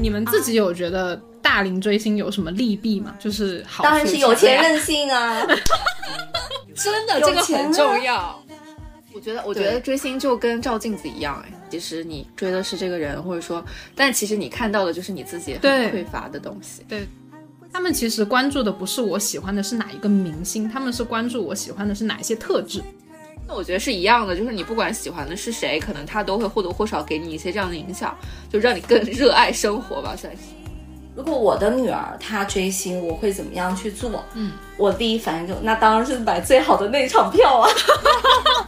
你们自己有觉得大龄追星有什么利弊吗？就是好，当然是有钱任性啊！真的，这个很重要。我觉得，我觉得追星就跟照镜子一样，哎，其实你追的是这个人，或者说，但其实你看到的就是你自己很匮乏的东西。对，他们其实关注的不是我喜欢的是哪一个明星，他们是关注我喜欢的是哪一些特质。我觉得是一样的，就是你不管喜欢的是谁，可能他都会或多或少给你一些这样的影响，就让你更热爱生活吧，算是。如果我的女儿她追星，我会怎么样去做？嗯，我第一反应就那当然是买最好的那场票啊。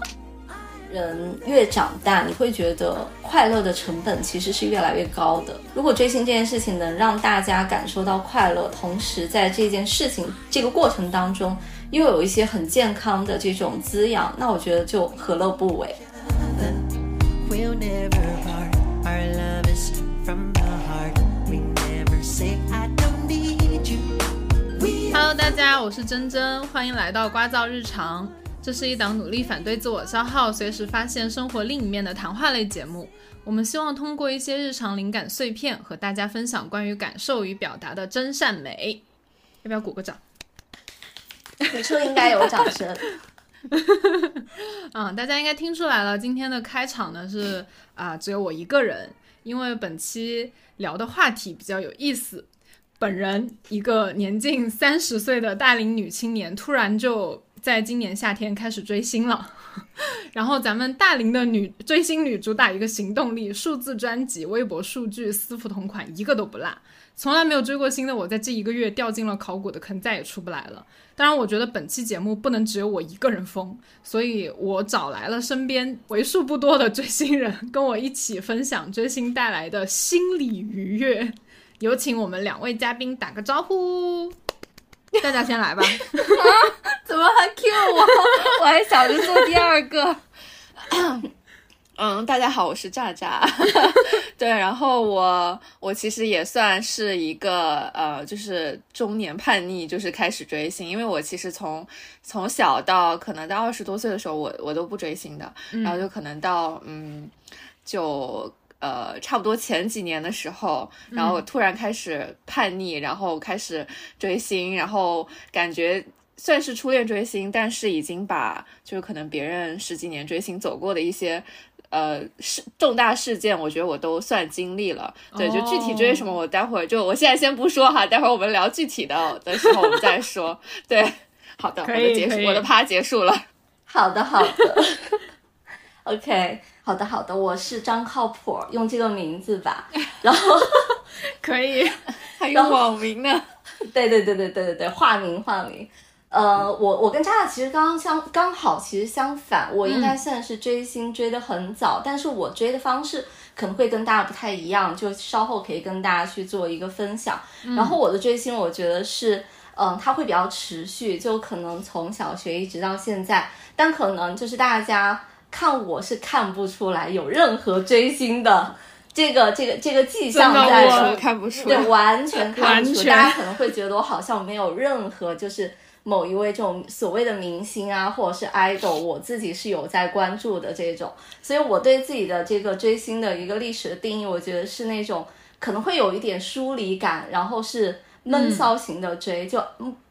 人越长大，你会觉得快乐的成本其实是越来越高的。如果追星这件事情能让大家感受到快乐，同时在这件事情这个过程当中。又有一些很健康的这种滋养，那我觉得就何乐不为。Hello，大家，我是真真，欢迎来到瓜噪日常。这是一档努力反对自我消耗、随时发现生活另一面的谈话类节目。我们希望通过一些日常灵感碎片，和大家分享关于感受与表达的真善美。要不要鼓个掌？此处应该有掌声。嗯，大家应该听出来了，今天的开场呢是啊，只有我一个人，因为本期聊的话题比较有意思。本人一个年近三十岁的大龄女青年，突然就在今年夏天开始追星了。然后咱们大龄的女追星女主打一个行动力，数字专辑、微博数据、私服同款，一个都不落。从来没有追过星的我，在这一个月掉进了考古的坑，再也出不来了。当然，我觉得本期节目不能只有我一个人疯，所以我找来了身边为数不多的追星人，跟我一起分享追星带来的心理愉悦。有请我们两位嘉宾打个招呼，大家先来吧。怎么还 Q 我？我还想着做第二个。嗯，大家好，我是炸炸。对，然后我我其实也算是一个呃，就是中年叛逆，就是开始追星。因为我其实从从小到可能到二十多岁的时候，我我都不追星的。然后就可能到嗯，就呃差不多前几年的时候，然后突然开始叛逆，然后开始追星，然后感觉算是初恋追星，但是已经把就是可能别人十几年追星走过的一些。呃，事重大事件，我觉得我都算经历了。对，就具体追什么，我待会儿就，我现在先不说哈，待会儿我们聊具体的的时候我们再说。对，好的，我的结束，我的趴结束了。好的，好的。OK，好的，好的，我是张靠谱，用这个名字吧。然后可以，还有网名呢。对对对对对对对，化名化名。呃，我我跟扎扎其实刚刚相刚好，其实相反，我应该算是追星追的很早，但是我追的方式可能会跟大家不太一样，就稍后可以跟大家去做一个分享。然后我的追星，我觉得是，嗯，它会比较持续，就可能从小学一直到现在，但可能就是大家看我是看不出来有任何追星的这个这个这个迹象在的，看不出，对，完全看不出，大家可能会觉得我好像没有任何就是。某一位这种所谓的明星啊，或者是 idol，我自己是有在关注的这种，所以我对自己的这个追星的一个历史的定义，我觉得是那种可能会有一点疏离感，然后是闷骚型的追，就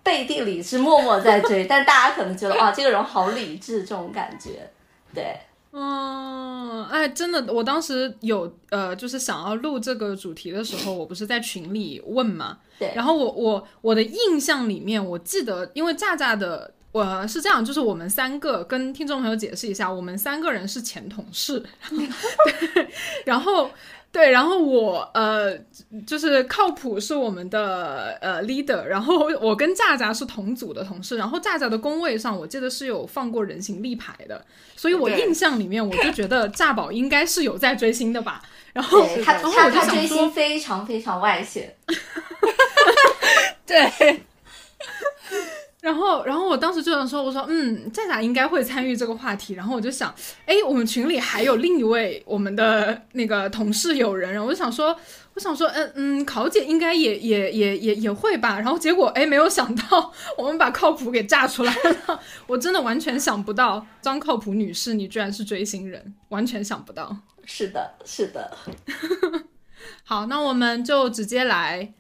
背地里是默默在追，但大家可能觉得哇，这个人好理智这种感觉，对。嗯，哎，真的，我当时有呃，就是想要录这个主题的时候，我不是在群里问嘛，对，然后我我我的印象里面，我记得，因为炸炸的，我是这样，就是我们三个跟听众朋友解释一下，我们三个人是前同事，对，然后。对，然后我呃，就是靠谱是我们的呃 leader，然后我跟炸炸是同组的同事，然后炸炸的工位上我记得是有放过人形立牌的，所以我印象里面我就觉得炸宝应该是有在追星的吧，然后他他他追星非常非常外显，对。然后，然后我当时就想说，我说，嗯，站长应该会参与这个话题。然后我就想，哎，我们群里还有另一位我们的那个同事友人，然后我就想说，我想说，嗯嗯，考姐应该也也也也也会吧。然后结果，哎，没有想到我们把靠谱给炸出来了。我真的完全想不到，张靠谱女士，你居然是追星人，完全想不到。是的，是的。好，那我们就直接来，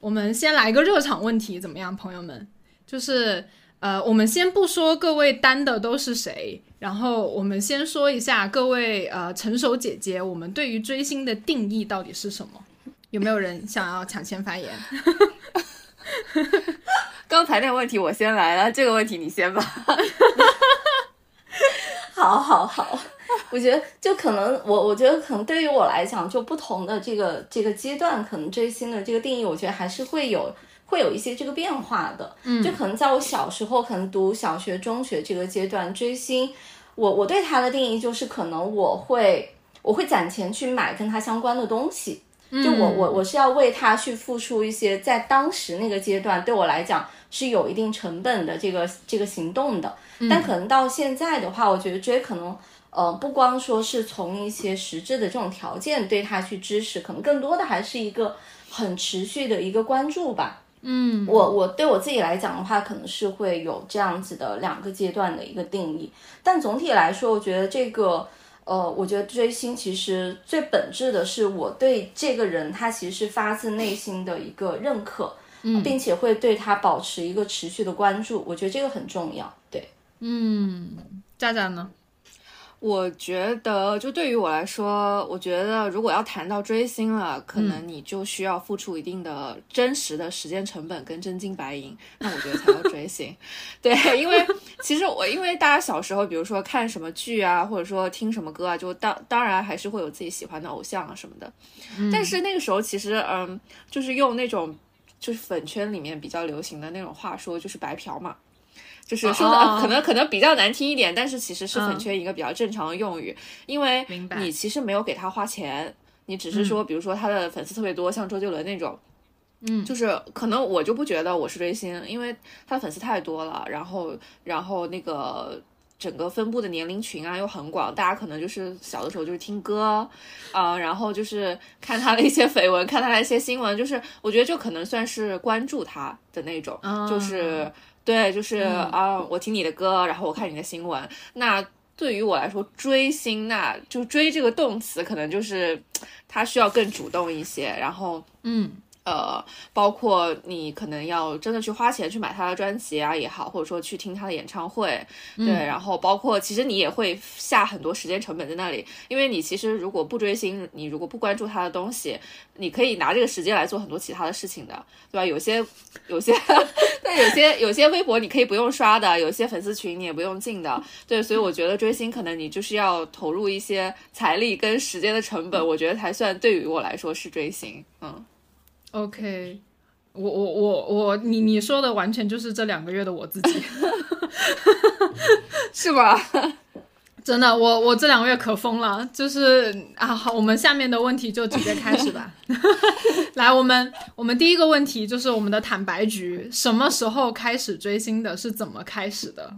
我们先来一个热场问题，怎么样，朋友们？就是呃，我们先不说各位单的都是谁，然后我们先说一下各位呃成熟姐姐，我们对于追星的定义到底是什么？有没有人想要抢先发言？刚才那个问题我先来了，这个问题你先吧。好好好，我觉得就可能我我觉得可能对于我来讲，就不同的这个这个阶段，可能追星的这个定义，我觉得还是会有。会有一些这个变化的，嗯，就可能在我小时候，可能读小学、中学这个阶段追星，我我对他的定义就是，可能我会我会攒钱去买跟他相关的东西，就我我我是要为他去付出一些，在当时那个阶段对我来讲是有一定成本的这个这个行动的，但可能到现在的话，我觉得追可能呃不光说是从一些实质的这种条件对他去支持，可能更多的还是一个很持续的一个关注吧。嗯，我我对我自己来讲的话，可能是会有这样子的两个阶段的一个定义。但总体来说，我觉得这个，呃，我觉得追星其实最本质的是我对这个人他其实是发自内心的一个认可，并且会对他保持一个持续的关注。我觉得这个很重要。对，嗯，佳佳呢？我觉得，就对于我来说，我觉得如果要谈到追星了，可能你就需要付出一定的真实的时间成本跟真金白银，那我觉得才叫追星。对，因为其实我因为大家小时候，比如说看什么剧啊，或者说听什么歌啊，就当当然还是会有自己喜欢的偶像啊什么的。但是那个时候其实，嗯，就是用那种就是粉圈里面比较流行的那种话说，就是白嫖嘛。就是说的可能可能比较难听一点，但是其实是很缺一个比较正常的用语，因为你其实没有给他花钱，你只是说，比如说他的粉丝特别多，像周杰伦那种，嗯，就是可能我就不觉得我是追星，因为他的粉丝太多了，然后然后那个整个分布的年龄群啊又很广，大家可能就是小的时候就是听歌啊，然后就是看他的一些绯闻，看他的一些新闻，就是我觉得就可能算是关注他的那种，就是。对，就是啊，我听你的歌，然后我看你的新闻。那对于我来说，追星，那就追这个动词，可能就是他需要更主动一些。然后，嗯。呃，包括你可能要真的去花钱去买他的专辑啊也好，或者说去听他的演唱会，对，然后包括其实你也会下很多时间成本在那里，因为你其实如果不追星，你如果不关注他的东西，你可以拿这个时间来做很多其他的事情的，对吧？有些有些，但有些有些微博你可以不用刷的，有些粉丝群你也不用进的，对，所以我觉得追星可能你就是要投入一些财力跟时间的成本，我觉得才算对于我来说是追星，嗯。OK，我我我我，你你说的完全就是这两个月的我自己，是吧？真的，我我这两个月可疯了，就是啊，好，我们下面的问题就直接开始吧。来，我们我们第一个问题就是我们的坦白局，什么时候开始追星的？是怎么开始的？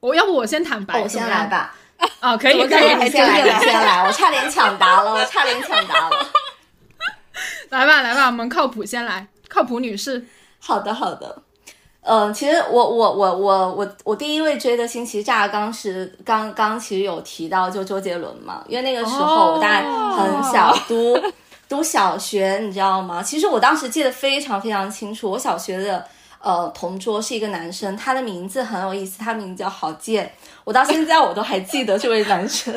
我要不我先坦白，我先来吧。啊，可以可以，你先来，你先来，我差点抢答了，我差点抢答了。来吧，来吧，我们靠谱先来，靠谱女士。好的，好的。嗯，其实我我我我我我第一位追的星，其实乍刚时刚刚其实有提到就周杰伦嘛，因为那个时候我大概很小，读读小学，你知道吗？其实我当时记得非常非常清楚，我小学的呃同桌是一个男生，他的名字很有意思，他名字叫郝建，我到现在我都还记得这位男生，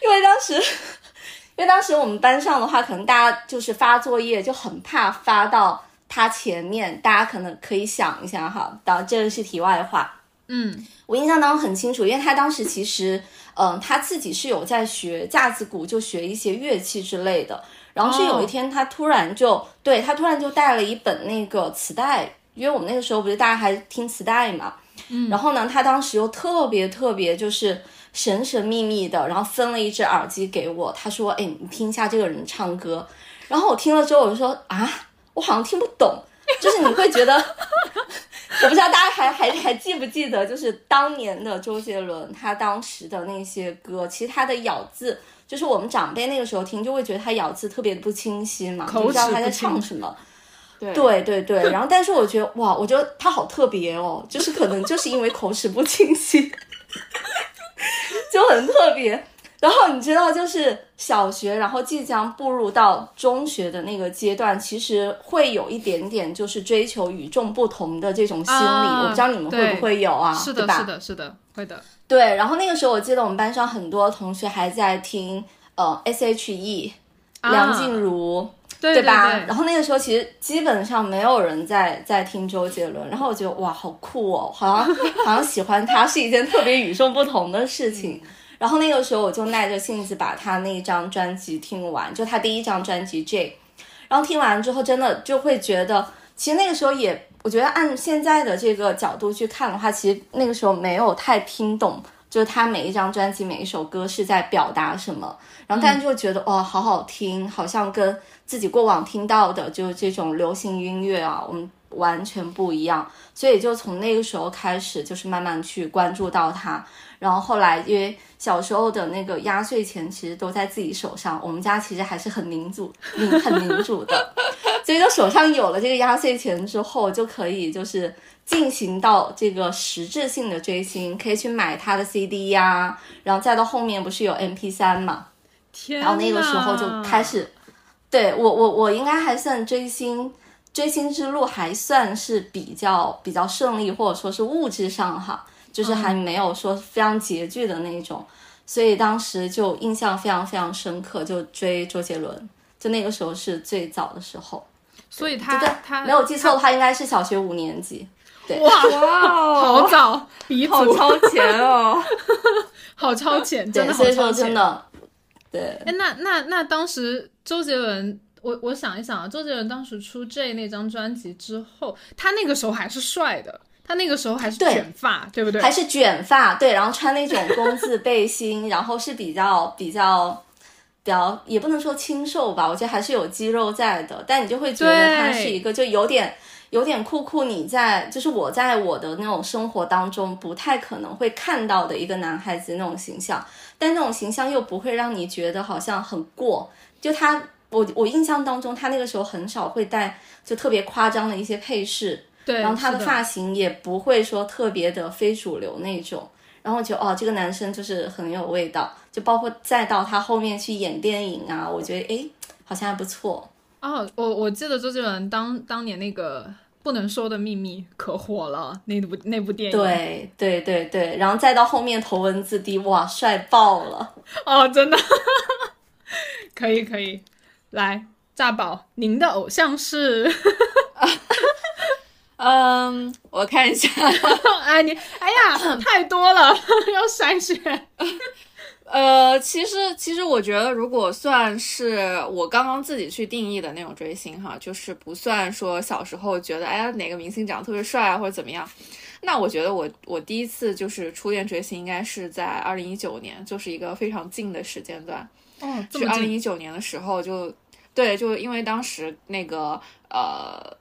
因为当时。因为当时我们班上的话，可能大家就是发作业就很怕发到他前面，大家可能可以想一下哈。当这个是题外话。嗯，我印象当中很清楚，因为他当时其实，嗯，他自己是有在学架子鼓，就学一些乐器之类的。然后是有一天，他突然就对他突然就带了一本那个磁带，因为我们那个时候不是大家还听磁带嘛。嗯。然后呢，他当时又特别特别就是。神神秘秘的，然后分了一只耳机给我。他说：“哎，你听一下这个人唱歌。”然后我听了之后，我就说：“啊，我好像听不懂。”就是你会觉得，我不知道大家还还还记不记得，就是当年的周杰伦，他当时的那些歌，其实他的咬字，就是我们长辈那个时候听，就会觉得他咬字特别的不清晰嘛，口不知道他在唱什么。对对对对，然后但是我觉得哇，我觉得他好特别哦，就是可能就是因为口齿不清晰，就很特别。然后你知道，就是小学，然后即将步入到中学的那个阶段，其实会有一点点就是追求与众不同的这种心理。啊我不知道你们会不会有啊？是的，对吧？是的，是的，会的。对，然后那个时候我记得我们班上很多同学还在听呃 S.H.E、啊梁静茹。对对吧？对然后那个时候其实基本上没有人在在听周杰伦，然后我觉得哇，好酷哦，好像 好像喜欢他是一件特别与众不同的事情。然后那个时候我就耐着性子把他那一张专辑听完，就他第一张专辑《J》，然后听完之后真的就会觉得，其实那个时候也，我觉得按现在的这个角度去看的话，其实那个时候没有太听懂，就是他每一张专辑每一首歌是在表达什么。然后大家就觉得哇，好好听，好像跟自己过往听到的就是这种流行音乐啊，我们完全不一样。所以就从那个时候开始，就是慢慢去关注到他。然后后来因为小时候的那个压岁钱其实都在自己手上，我们家其实还是很民主、民很民主的，所以就手上有了这个压岁钱之后，就可以就是进行到这个实质性的追星，可以去买他的 CD 呀、然后再到后面不是有 MP 三嘛，天，然后那个时候就开。始，对我我我应该还算追星，追星之路还算是比较比较顺利，或者说是物质上哈，就是还没有说非常拮据的那种，所以当时就印象非常非常深刻，就追周杰伦，就那个时候是最早的时候，所以他对他没有记错的话，应该是小学五年级。哇，哇好哦，早，鼻祖好超前哦！好超前，真对，的好超前。真的，对，哎，那那那当时周杰伦，我我想一想啊，周杰伦当时出 J 那张专辑之后，他那个时候还是帅的，他那个时候还是卷发，对不对？还是卷发，对，然后穿那种工字背心，然后是比较比较比较，也不能说清瘦吧，我觉得还是有肌肉在的，但你就会觉得他是一个就有点有点酷酷，你在就是我在我的那种生活当中不太可能会看到的一个男孩子那种形象，但那种形象又不会让你觉得好像很过，就他。我我印象当中，他那个时候很少会带就特别夸张的一些配饰，对，然后他的发型也不会说特别的非主流那种，然后我觉得哦，这个男生就是很有味道，就包括再到他后面去演电影啊，我觉得诶好像还不错。哦，我我记得周杰伦当当年那个不能说的秘密可火了，那部那部电影。，对对对对，然后再到后面头文字 D，哇，帅爆了！哦，真的，可以可以，来炸宝，您的偶像是？嗯，我看一下，哎你，哎呀，太多了，要筛选。呃，其实其实我觉得，如果算是我刚刚自己去定义的那种追星哈，就是不算说小时候觉得哎呀哪个明星长得特别帅啊或者怎么样，那我觉得我我第一次就是初恋追星应该是在二零一九年，就是一个非常近的时间段。哦，这是二零一九年的时候就，对，就因为当时那个呃，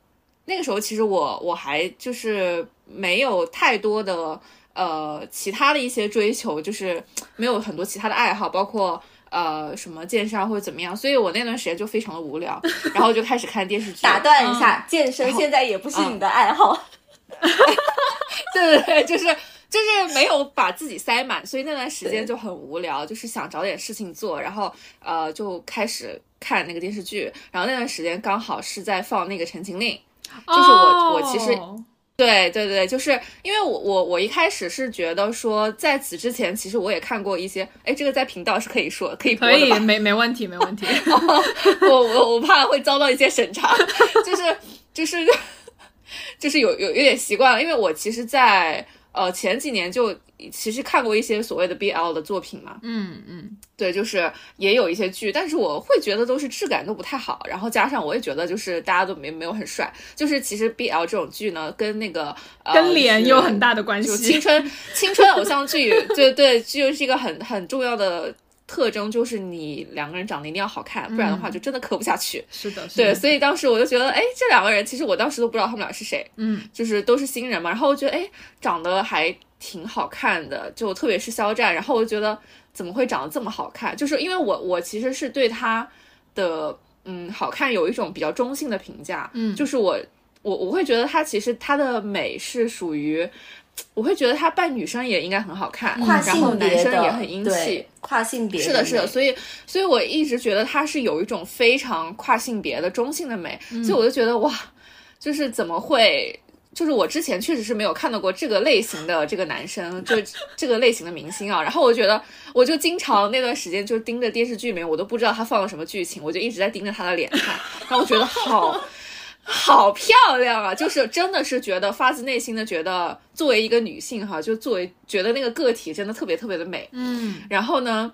那个时候其实我我还就是没有太多的呃其他的一些追求，就是没有很多其他的爱好，包括。呃，什么健身啊或者怎么样，所以我那段时间就非常的无聊，然后就开始看电视剧。打断一下，健身现在也不是你的爱好，对 对对，就是就是没有把自己塞满，所以那段时间就很无聊，就是想找点事情做，然后呃就开始看那个电视剧，然后那段时间刚好是在放那个《陈情令》，就是我我其实哦对对对，就是因为我我我一开始是觉得说，在此之前其实我也看过一些，哎，这个在频道是可以说可以播可以，没没问题，没问题。我我我怕会遭到一些审查，就是就是 就是有有有点习惯了，因为我其实在，呃前几年就其实看过一些所谓的 BL 的作品嘛，嗯嗯，对，就是也有一些剧，但是我会觉得都是质感都不太好，然后加上我也觉得就是大家都没没有很帅，就是其实 BL 这种剧呢，跟那个、呃、跟脸有很大的关系。青春青春偶像剧，对对，就是一个很很重要的特征就是你两个人长得一定要好看，不然的话就真的磕不下去。是的，是对，所以当时我就觉得，哎，这两个人其实我当时都不知道他们俩是谁，嗯就是都是新人嘛。然后我觉得，哎，长得还挺好看的，就特别是肖战。然后我就觉得怎么会长得这么好看？就是因为我我其实是对他的嗯好看有一种比较中性的评价，嗯就是我我我会觉得他其实他的美是属于。我会觉得他扮女生也应该很好看，跨然后性别的男生也很英气，，跨性别是的，是的，所以，所以我一直觉得他是有一种非常跨性别的中性的美，所以我就觉得哇，就是怎么会，就是我之前确实是没有看到过这个类型的这个男生，就这个类型的明星啊，然后我觉得，我就经常那段时间就盯着电视剧里面，我都不知道他放了什么剧情，我就一直在盯着他的脸看，然后我觉得好。好漂亮啊！就是真的是觉得发自内心的觉得，作为一个女性哈，就作为觉得那个个体真的特别特别的美。嗯然后呢，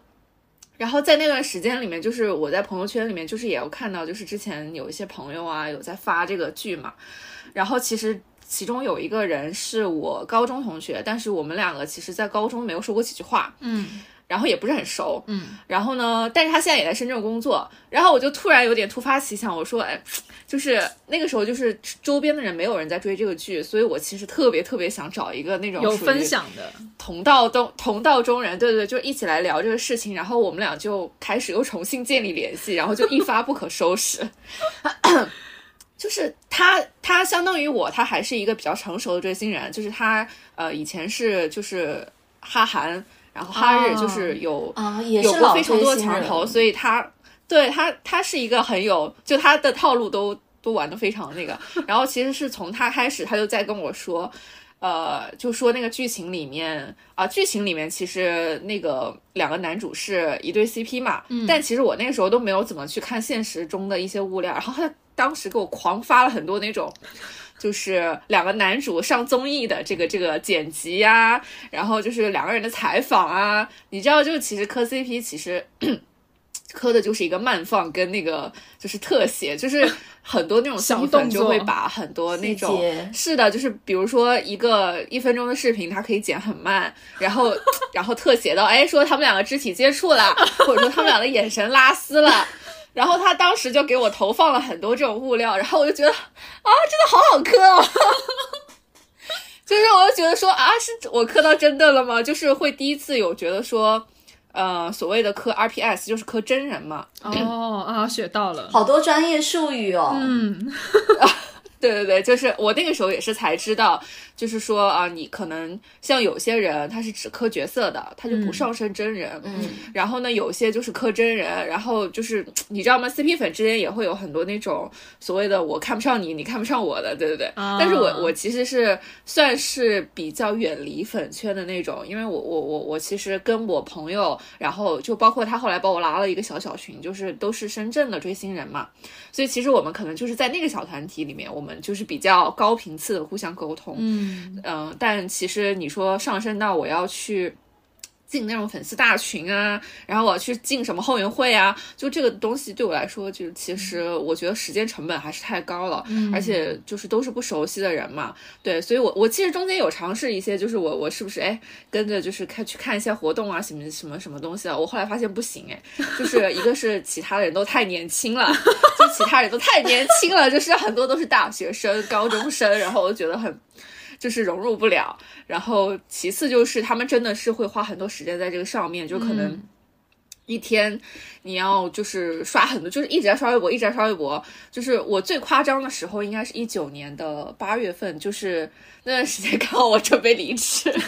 然后在那段时间里面，就是我在朋友圈里面，就是也有看到，就是之前有一些朋友啊，有在发这个剧嘛。然后其实其中有一个人是我高中同学，但是我们两个其实在高中没有说过几句话，嗯然后也不是很熟。嗯然后呢，但是他现在也在深圳工作。然后我就突然有点突发奇想，我说，哎，就是那个时候，就是周边的人没有人在追这个剧，所以我其实特别特别想找一个那种有分享的，同道中同道中人，对对对，就一起来聊这个事情，然后我们俩就开始又重新建立联系，然后就一发不可收拾。就是他，他相当于我，他还是一个比较成熟的追星人，就是他呃以前是就是哈韩，然后哈日哦就是有、啊，也有是老过非常多的墙头，所以他对他他是一个很有，就他的套路都都玩的非常那个。然后其实是从他开始，他就在跟我说，呃，就说那个剧情里面啊、剧情里面其实那个两个男主是一对 CP 嘛，但其实我那个时候都没有怎么去看现实中的一些物料，然后他当时给我狂发了很多那种。就是两个男主上综艺的这个这个剪辑呀、然后就是两个人的采访啊，你知道，就其实磕 CP 其实 磕的就是一个慢放跟那个就是特写，就是很多那种小动粉就会把很多那种是的，就是比如说一个一分钟的视频，它可以剪很慢，然后 然后特写到哎说他们两个肢体接触了，或者说他们两个眼神拉丝了。然后他当时就给我投放了很多这种物料，然后我就觉得啊，真的好好磕哦。就是我就觉得说啊，是我磕到真的了吗？就是会第一次有觉得说，呃，所谓的磕 RPS 就是磕真人嘛。哦 啊，学到了，好多专业术语哦。嗯 对对对，就是我那个时候也是才知道，就是说啊，你可能像有些人他是只磕角色的，他就不上升真人。嗯，然后呢，有些就是磕真人，然后就是你知道吗？CP 粉之间也会有很多那种所谓的我看不上你，你看不上我的，对对对。啊但是我我其实是算是比较远离粉圈的那种，因为我我我我其实跟我朋友，然后就包括他后来把我拉了一个小小群，就是都是深圳的追星人嘛，所以其实我们可能就是在那个小团体里面，我们就是比较高频次的互相沟通。嗯嗯，但其实你说上升到我要去进那种粉丝大群啊，然后我要去进什么后援会啊，就这个东西对我来说，就其实我觉得时间成本还是太高了，而且就是都是不熟悉的人嘛，对，所以我我其实中间有尝试一些，就是我我是不是哎跟着就是看去看一些活动啊，什么什么什么东西啊，我后来发现不行哎，就是一个是其他的人都太年轻了，就其他人都太年轻了，就是很多都是大学生、高中生，然后我就觉得很。就是融入不了，然后其次就是他们真的是会花很多时间在这个上面，就可能一天你要就是刷很多，就是一直在刷微博，一直在刷微博。就是我最夸张的时候，应该是一九年的八月份，就是那段时间刚好我准备离职，就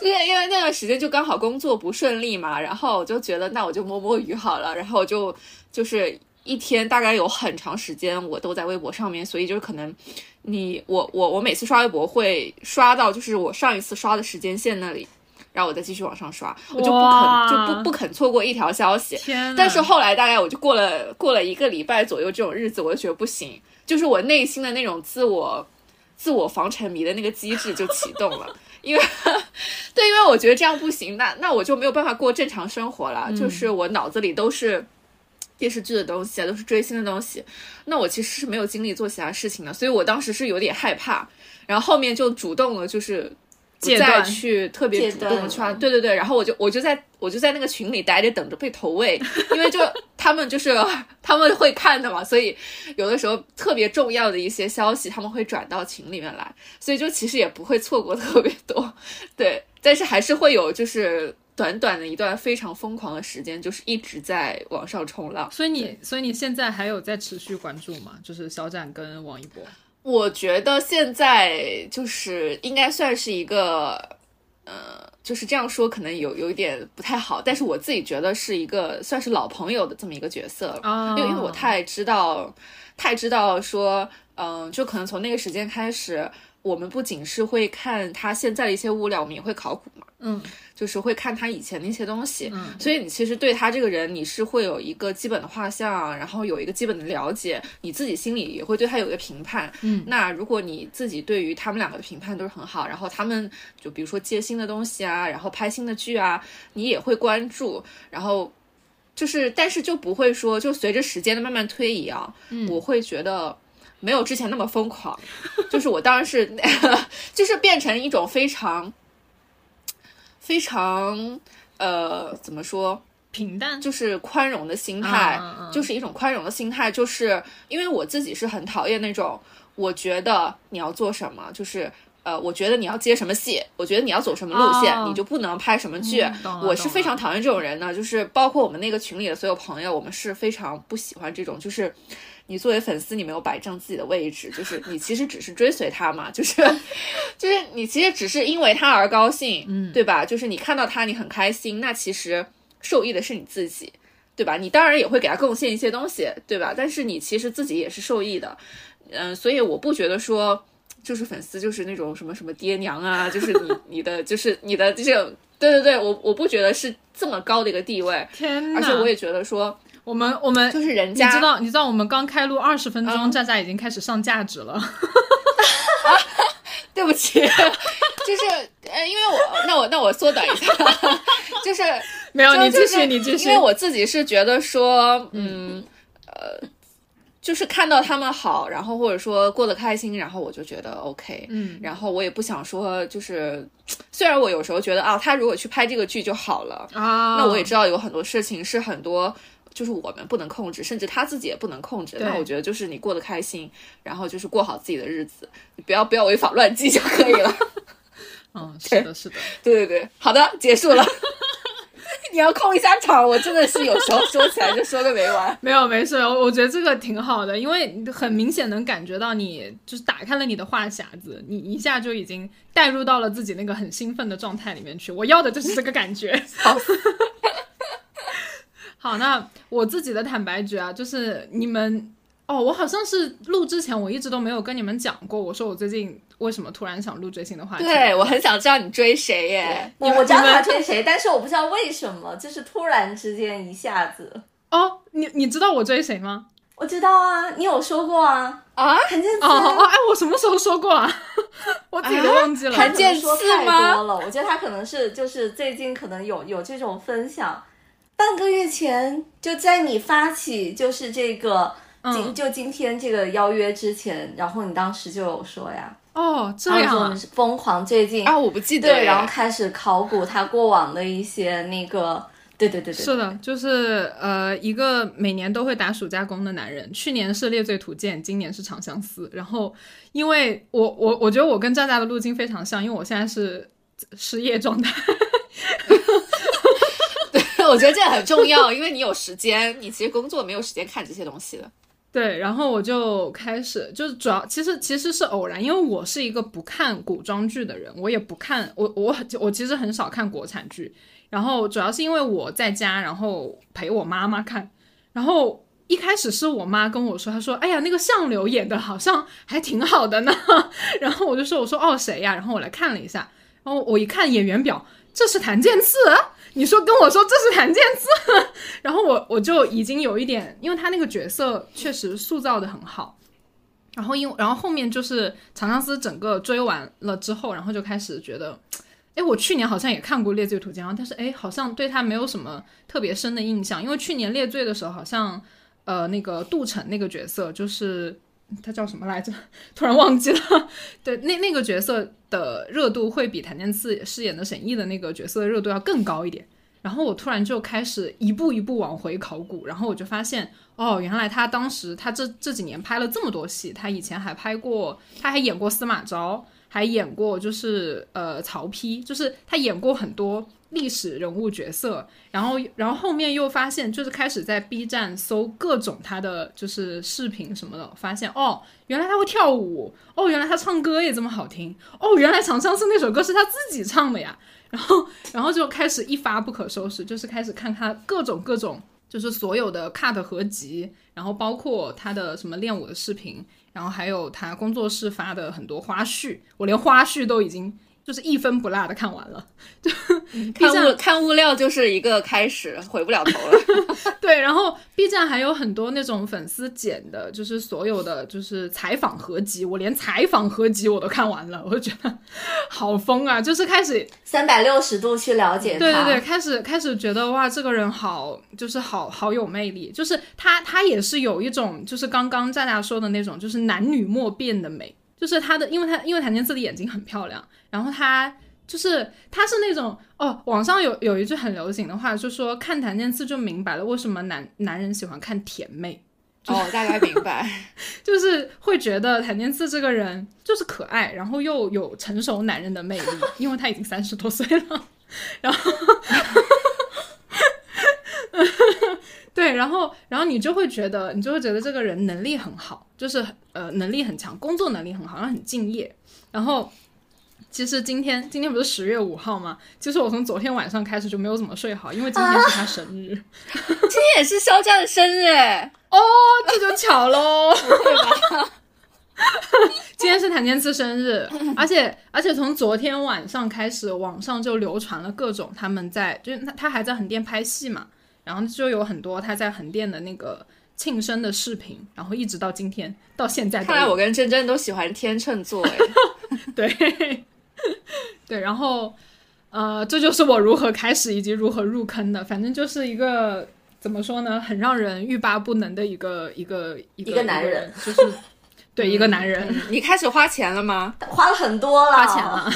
就是因为那段时间就刚好工作不顺利嘛，然后我就觉得那我就摸摸鱼好了，然后我就就是一天大概有很长时间我都在微博上面，所以就是可能你我我我每次刷微博会刷到就是我上一次刷的时间线那里，然后我再继续往上刷，我就不肯就不不肯错过一条消息。但是后来大概我就过了过了一个礼拜左右这种日子，我就觉得不行，就是我内心的那种自我自我防沉迷的那个机制就启动了，因为对，因为我觉得这样不行，那那我就没有办法过正常生活了，就是我脑子里都是。电视剧的东西啊，都是追星的东西，那我其实是没有精力做其他事情的，所以我当时是有点害怕，然后后面就主动了，就是不再去特别主动的穿，对对对，然后我就我就在我就在那个群里待着，等着被投喂，因为就 他们就是他们会看的嘛，所以有的时候特别重要的一些消息他们会转到群里面来，所以就其实也不会错过特别多，对，但是还是会有就是短短的一段非常疯狂的时间，就是一直在网上冲浪。所以你，所以你现在还有在持续关注吗？就是肖战跟王一博。我觉得现在就是应该算是一个，呃，就是这样说可能有有一点不太好，但是我自己觉得是一个算是老朋友的这么一个角色因为因为我太知道，太知道说，嗯、就可能从那个时间开始，我们不仅是会看他现在的一些物料，我们也会考古嘛，嗯，就是会看他以前的一些东西，嗯所以你其实对他这个人，你是会有一个基本的画像，然后有一个基本的了解，你自己心里也会对他有一个评判。嗯那如果你自己对于他们两个的评判都是很好，然后他们就比如说接新的东西啊，然后拍新的剧啊，你也会关注，然后就是但是就不会说，就随着时间的慢慢推移啊，我会觉得。没有之前那么疯狂，就是我当然是，就是变成一种非常非常呃怎么说，平淡，就是宽容的心态，嗯就是一种宽容的心态，就是因为我自己是很讨厌那种，我觉得你要做什么，就是。呃，我觉得你要接什么戏，我觉得你要走什么路线，哦你就不能拍什么剧。嗯我是非常讨厌这种人的，就是包括我们那个群里的所有朋友，我们是非常不喜欢这种，就是你作为粉丝，你没有摆正自己的位置，就是你其实只是追随他嘛，就是就是你其实只是因为他而高兴，嗯对吧？就是你看到他你很开心，那其实受益的是你自己，对吧？你当然也会给他贡献一些东西，对吧？但是你其实自己也是受益的，嗯，所以我不觉得说就是粉丝就是那种什么什么爹娘啊，就是你你的就是你的这种，对对对，我我不觉得是这么高的一个地位，天哪！而且我也觉得说我们我们就是人家你知道你知道我们刚开录二十分钟，嗯炸炸已经开始上价值了。对不起，就是呃，因为我那我那我缩短一下，就是没有，你继续，你继续。因为我自己是觉得说，嗯，呃，就是看到他们好，然后或者说过得开心，然后我就觉得 OK，嗯然后我也不想说，就是 虽然我有时候觉得啊，他如果去拍这个剧就好了，啊，那我也知道有很多事情是很多。就是我们不能控制，甚至他自己也不能控制。那我觉得就是你过得开心，然后就是过好自己的日子，你不要不要违法乱纪就可以了。嗯，是的，是的，对对对，好的，结束了。你要控一下场，我真的是有时候说起来就说个没完。没有没事，我我觉得这个挺好的，因为很明显能感觉到你就是打开了你的话匣子，你一下就已经带入到了自己那个很兴奋的状态里面去。我要的就是这个感觉。好，好，那我自己的坦白局啊，就是你们哦，我好像是录之前我一直都没有跟你们讲过，我说我最近为什么突然想录追星的话题。对我很想知道你追谁耶？我我知道他追谁，但是我不知道为什么，就是突然之间一下子。哦，你你知道我追谁吗？我知道啊，你有说过啊，啊，谭健次。哦哦，哎，我什么时候说过啊？我自己都忘记了。可能谭健次吗我觉得他可能是就是最近可能有有这种分享。半个月前，就在你发起就是这个今、嗯就今天这个邀约之前，然后你当时就有说呀，哦，这样疯狂最近啊，我不记得。对，然后开始考古他过往的一些那个，对对对对，是的，就是呃，一个每年都会打暑假工的男人，去年是《猎罪图鉴》，今年是《长相思》。然后，因为我我我觉得我跟炸炸的路径非常像，因为我现在是失业状态。我觉得这很重要，因为你有时间，你其实工作没有时间看这些东西的。对，然后我就开始，就是主要其实其实是偶然，因为我是一个不看古装剧的人，我也不看，我我我其实很少看国产剧，然后主要是因为我在家，然后陪我妈妈看，然后一开始是我妈跟我说，她说，哎呀，那个相柳演的好像还挺好的呢，然后我就说，我说哦谁呀？然后我来看了一下，然后我一看演员表，这是谭健次。你说跟我说这是谭健次，然后我我就已经有一点，因为他那个角色确实塑造的很好，然后因然后后面就是《长相思》整个追完了之后，然后就开始觉得，哎，我去年好像也看过《猎罪图鉴》，但是哎，好像对他没有什么特别深的印象，因为去年《猎罪》的时候，好像呃那个杜晨那个角色就是他叫什么来着？突然忘记了。对，那那个角色的热度会比谭健次饰演的沈毅的那个角色的热度要更高一点。然后我突然就开始一步一步往回考古，然后我就发现，哦，原来他当时他这这几年拍了这么多戏，他以前还拍过，他还演过司马昭，还演过就是呃曹丕，就是他演过很多历史人物角色。然后然后后面又发现，就是开始在 B 站搜各种他的就是视频什么的，发现哦，原来他会跳舞，哦，原来他唱歌也这么好听，哦，原来《长相思》那首歌是他自己唱的呀。然后，然后就开始一发不可收拾，就是开始看他各种各种，就是所有的 cut 合集，然后包括他的什么练舞的视频，然后还有他工作室发的很多花絮，我连花絮都已经。就是一分不落的看完了，就 看物看物料就是一个开始，回不了头了。对，然后 B 站还有很多那种粉丝剪的，就是所有的就是采访合集，我连采访合集我都看完了，我就觉得好疯啊！就是开始三百六十度去了解他，对对对，开始开始觉得哇，这个人好，就是好好有魅力，就是他他也是有一种就是刚刚炸炸说的那种，就是男女莫辨的美。就是他的，因为他因为谭健次的眼睛很漂亮，然后他就是他是那种哦，网上有有一句很流行的话，就说看檀健次就明白了为什么男男人喜欢看甜妹。哦，大概明白，就是会觉得谭健次这个人就是可爱，然后又有成熟男人的魅力，因为他已经三十多岁了，然后。对，然后，然后你就会觉得，你就会觉得这个人能力很好，就是呃，能力很强，工作能力很好，然后很敬业。然后，其实今天今天不是十月五号吗？其实我从昨天晚上开始就没有怎么睡好，因为今天是他生日，今天也是肖战的生日，哦，这就巧喽？今天是谭健次生日，而且而且从昨天晚上开始，网上就流传了各种他们在，就是他他还在横店拍戏嘛。然后就有很多他在横店的那个庆生的视频，然后一直到今天到现在。看来我跟珍珍都喜欢天秤座哎，对 对，然后呃，这就是我如何开始以及如何入坑的，反正就是一个怎么说呢，很让人欲罢不能的一个一个一个男 人，就是对一个男人。你开始花钱了吗？花了很多了，花钱了。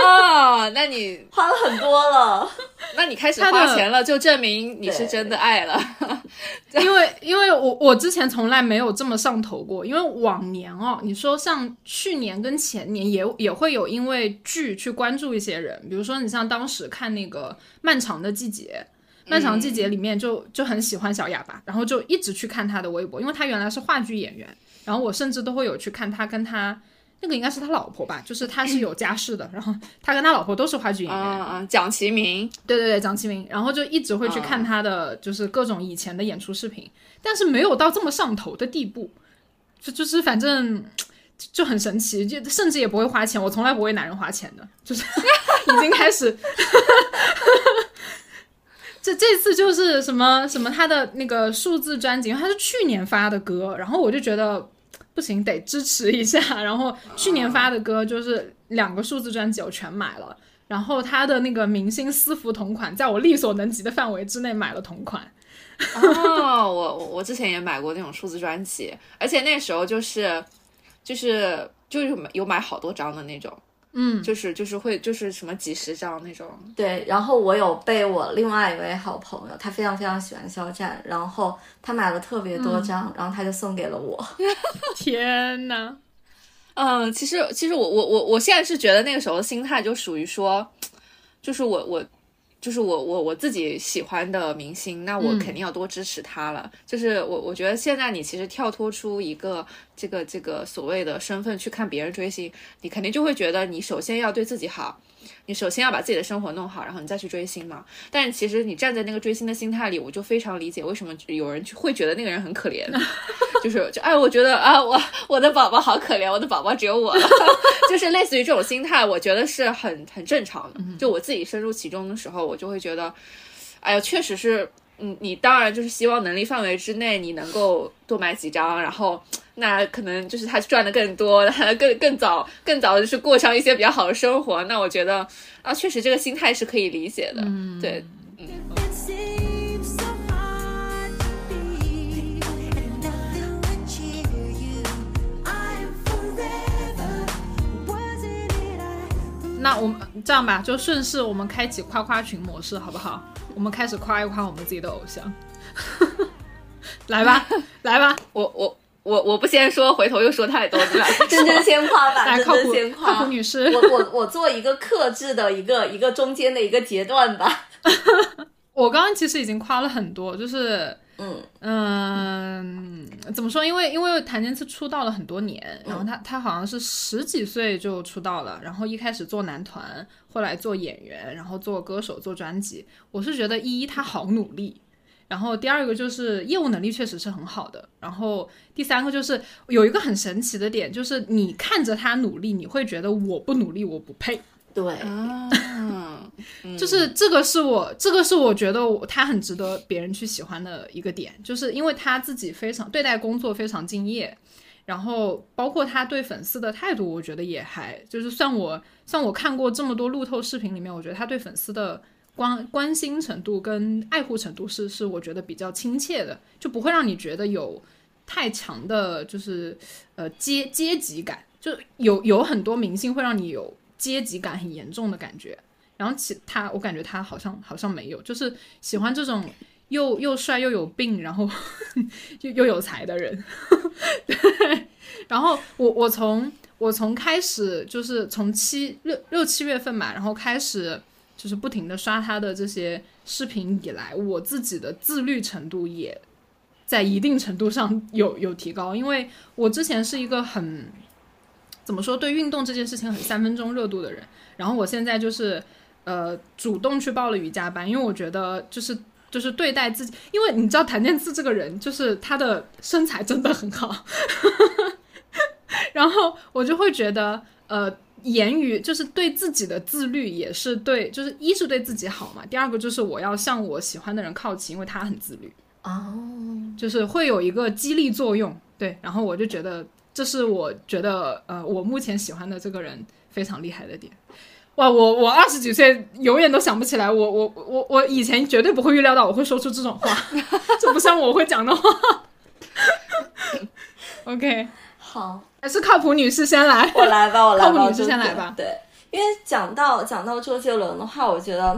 哦，那你花了很多了。那你开始花钱了，就证明你是真的爱了。因为，因为我我之前从来没有这么上头过。因为往年哦，你说像去年跟前年也也会有因为剧去关注一些人，比如说你像当时看那个《漫长的季节》，《漫长季节》里面就就很喜欢小哑巴，然后就一直去看他的微博，因为他原来是话剧演员，然后我甚至都会有去看他跟他。那个应该是他老婆吧，就是他是 有家室的，然后他跟他老婆都是话剧演员。嗯嗯，蒋奇明，对对对，蒋奇明，然后就一直会去看他的，就是各种以前的演出视频，但是没有到这么上头的地步，就就是反正就很神奇，就甚至也不会花钱，我从来不为男人花钱的，就是 已经开始，这这次就是什么什么他的那个数字专辑，因为他是去年发的歌，然后我就觉得。不行，得支持一下。然后去年发的歌就是两个数字专辑，我全买了。然后他的那个明星私服同款，在我力所能及的范围之内买了同款。哦，我我之前也买过那种数字专辑，而且那时候就是就是就是有买好多张的那种。嗯，就是就是会就是什么几十张那种。对，然后我有被我另外一位好朋友，他非常非常喜欢肖战，然后他买了特别多张，然后他就送给了我。天呐，嗯，其实其实我我我我现在是觉得那个时候的心态就属于说，就是我我。就是我我我自己喜欢的明星，那我肯定要多支持他了。就是我我觉得现在你其实跳脱出一个这个这个所谓的身份去看别人追星，你肯定就会觉得你首先要对自己好。你首先要把自己的生活弄好，然后你再去追星嘛。但是其实你站在那个追星的心态里，我就非常理解为什么有人会觉得那个人很可怜，就是就哎，我觉得啊，我我的宝宝好可怜，我的宝宝只有我了，就是类似于这种心态，我觉得是很很正常的。就我自己深入其中的时候，我就会觉得，哎呀，确实是。你你当然就是希望能力范围之内你能够多买几张，然后那可能就是他赚的更多，更更早更早就是过上一些比较好的生活。那我觉得啊，确实这个心态是可以理解的，嗯、对。嗯那我们这样吧，就顺势我们开启夸夸群模式，好不好？我们开始夸一夸我们自己的偶像。来吧，来吧，我我我我不先说，回头又说太多，你俩 真真先夸吧，真来靠谱真先夸。靠谱女士。我我我做一个克制的一个一个中间的一个阶段吧。我刚刚其实已经夸了很多，就是嗯嗯，怎么说？因为因为谭健次出道了很多年，然后他他好像是十几岁就出道了，然后一开始做男团，后来做演员，然后做歌手，做专辑。我是觉得一他好努力，然后第二个就是业务能力确实是很好的，然后第三个就是有一个很神奇的点，就是你看着他努力，你会觉得我不努力我不配。对，啊，就是这个是我，这个是我觉得我他很值得别人去喜欢的一个点，就是因为他自己非常对待工作非常敬业，然后包括他对粉丝的态度，我觉得也还就是算我算我看过这么多路透视频里面，我觉得他对粉丝的关关心程度跟爱护程度是是我觉得比较亲切的，就不会让你觉得有太强的就是呃阶阶级感，就有有很多明星会让你有阶级感很严重的感觉。然后其他，我感觉他好像好像没有，就是喜欢这种又又帅又有病，然后 又又有才的人。对，然后我我从我从开始就是从七六六七月份嘛，然后开始就是不停的刷他的这些视频以来，我自己的自律程度也在一定程度上有有提高，因为我之前是一个很怎么说对运动这件事情很三分钟热度的人，然后我现在就是。呃，主动去报了瑜伽班，因为我觉得就是就是对待自己，因为你知道谭健次这个人，就是他的身材真的很好，然后我就会觉得，呃，言语就是对自己的自律也是对，就是一是对自己好嘛，第二个就是我要向我喜欢的人靠齐，因为他很自律，哦，就是会有一个激励作用，对，然后我就觉得这是我觉得呃我目前喜欢的这个人非常厉害的点。哇，我我二十几岁永远都想不起来，我我我我以前绝对不会预料到我会说出这种话，这不像我会讲的话。OK，好，还是靠谱女士先来。我来吧，我来吧，靠谱女士先来吧对，因为讲到讲到周杰伦的话，我觉得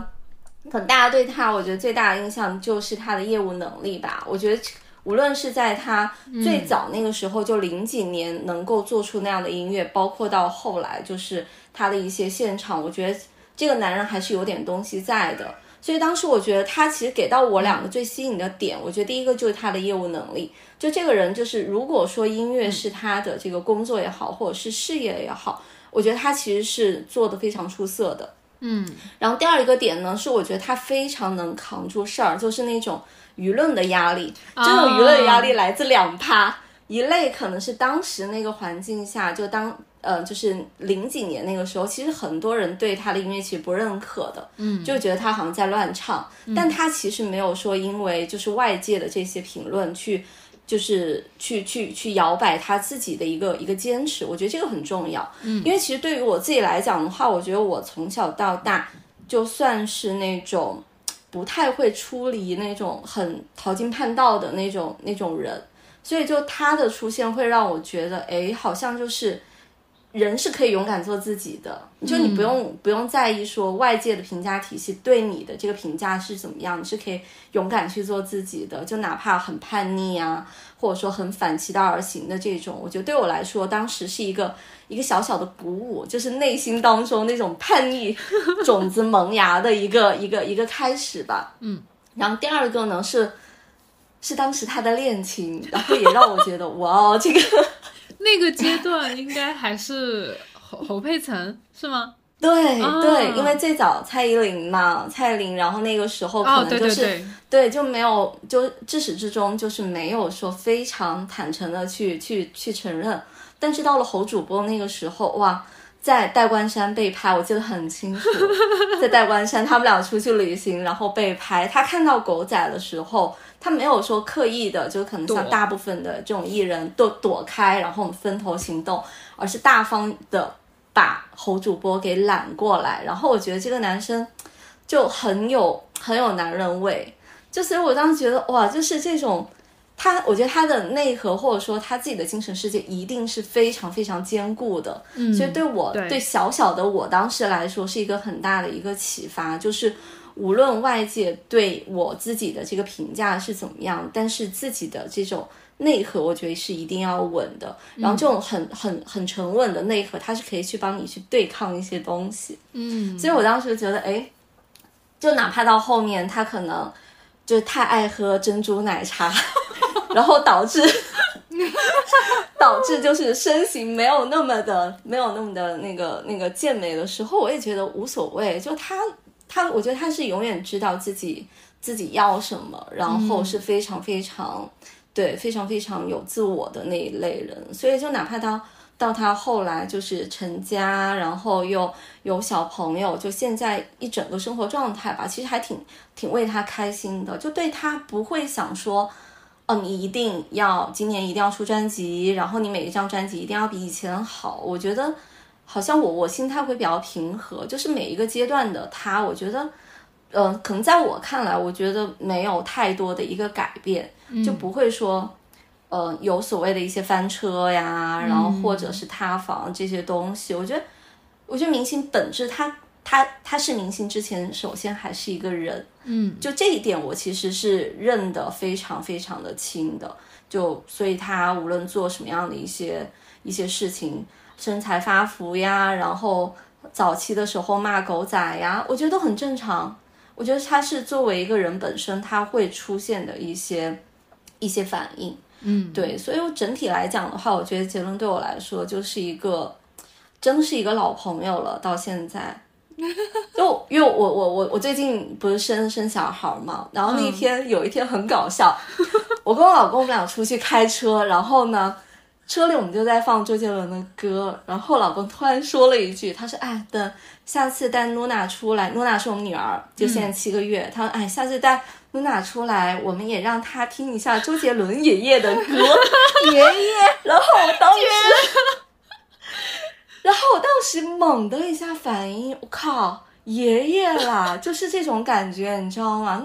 可能大家对他，我觉得最大的印象就是他的业务能力吧。我觉得无论是在他最早那个时候，就零几年能够做出那样的音乐，包括到后来就是他的一些现场，我觉得这个男人还是有点东西在的。所以当时我觉得他其实给到我两个最吸引的点，我觉得第一个就是他的业务能力，就这个人就是如果说音乐是他的这个工作也好，或者是事业也好，我觉得他其实是做的非常出色的。嗯，然后第二一个点呢，是我觉得他非常能扛住事儿，就是那种舆论的压力。这种舆论压力来自两趴，一类可能是当时那个环境下，就当呃就是零几年那个时候，其实很多人对他的音乐其实不认可的，嗯，就觉得他好像在乱唱，但他其实没有说因为就是外界的这些评论去。就是去去去摇摆他自己的一个一个坚持，我觉得这个很重要。嗯，因为其实对于我自己来讲的话，我觉得我从小到大就算是那种不太会出离那种很淘金叛道的那种那种人，所以就他的出现会让我觉得，哎，好像就是人是可以勇敢做自己的，就你不用、不用在意说外界的评价体系对你的这个评价是怎么样，你是可以勇敢去做自己的，就哪怕很叛逆啊，或者说很反其道而行的这种，我觉得对我来说，当时是一个一个小小的鼓舞，就是内心当中那种叛逆种子萌芽的一个 一个一个开始吧。嗯，然后第二个呢是是当时他的恋情，然后也让我觉得哇，这个。那个阶段应该还是侯侯佩岑是吗？对、啊对，因为最早蔡依林嘛，蔡依林，然后那个时候可哦，能就是、对对对，对，就没有，就至始至终就是没有说非常坦诚的去去去承认。但是到了侯主播那个时候，哇，在戴冠山被拍，我记得很清楚，在戴冠山他们俩出去旅行，然后被拍。他看到狗仔的时候，他没有说刻意的，就可能像大部分的这种艺人都躲开，然后我们分头行动，而是大方的把侯主播给揽过来。然后我觉得这个男生就很有很有男人味，就所以我当时觉得哇，就是这种他，我觉得他的内核或者说他自己的精神世界一定是非常非常坚固的。嗯，所以对我对对小小的我当时来说是一个很大的一个启发，就是无论外界对我自己的这个评价是怎么样，但是自己的这种内核，我觉得是一定要稳的。然后这种很很很沉稳的内核，它是可以去帮你去对抗一些东西。嗯，所以我当时觉得，哎，就哪怕到后面他可能就太爱喝珍珠奶茶，然后导致 导致就是身形没有那么的没有那么的那个那个健美的时候，我也觉得无所谓。就他他，我觉得他是永远知道自己自己要什么，然后是非常非常、对非常非常有自我的那一类人。所以就哪怕他到他后来就是成家，然后又有小朋友，就现在一整个生活状态吧，其实还挺挺为他开心的。就对他不会想说，哦，你一定要今年一定要出专辑，然后你每一张专辑一定要比以前好。我觉得好像我我心态会比较平和，就是每一个阶段的他，我觉得。嗯、可能在我看来，我觉得没有太多的一个改变，就不会说，呃，有所谓的一些翻车呀，然后或者是塌房这些东西。我觉得，我觉得明星本质他，他他是明星之前，首先还是一个人，嗯，就这一点我其实是认得非常非常的清的。就所以他无论做什么样的一些一些事情，身材发福呀，然后早期的时候骂狗仔呀，我觉得都很正常。我觉得他是作为一个人本身，他会出现的一些一些反应。嗯，对，所以我整体来讲的话，我觉得杰伦对我来说就是一个，真的是一个老朋友了。到现在，就因为我我我我最近不是生生小孩嘛，然后那一天、有一天很搞笑，我跟我老公我们俩出去开车，然后呢，车里我们就在放周杰伦的歌，然后老公突然说了一句，他说：“哎，等下次带露娜出来，露娜是我们女儿，就现在七个月，他说：哎，下次带露娜出来，我们也让她听一下周杰伦爷爷的歌，爷爷。”然后我当时，然后我当时猛的一下反应，我靠，爷爷啦，就是这种感觉，你知道吗？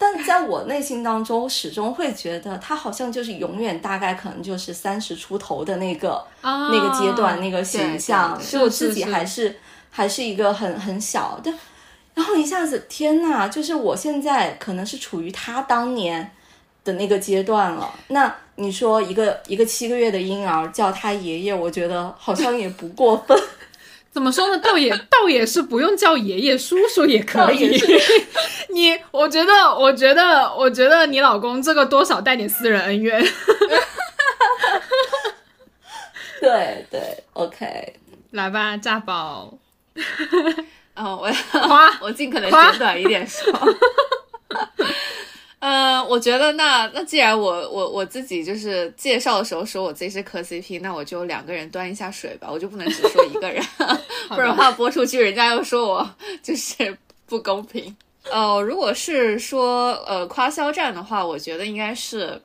但在我内心当中，我始终会觉得他好像就是永远大概可能就是三十出头的那个、啊那个阶段那个形象，对对对所以我自己还是还是一个很很小的。然后一下子，天呐，就是我现在可能是处于他当年的那个阶段了。那你说一个一个七个月的婴儿叫他爷爷，我觉得好像也不过分。怎么说呢？倒也倒也是不用叫爷爷，叔叔也可以。你，我觉得，我觉得，我觉得你老公这个多少带点私人恩怨。对对，OK，来吧，炸宝，嗯，我夸 我尽可能夸简短一点说。嗯，我觉得那那既然我我我自己就是介绍的时候说我自己是磕 CP，那我就两个人端一下水吧，我就不能只说一个人，不然的话播出去人家又说我就是不公平。呃，如果是说呃夸肖战的话，我觉得应该是，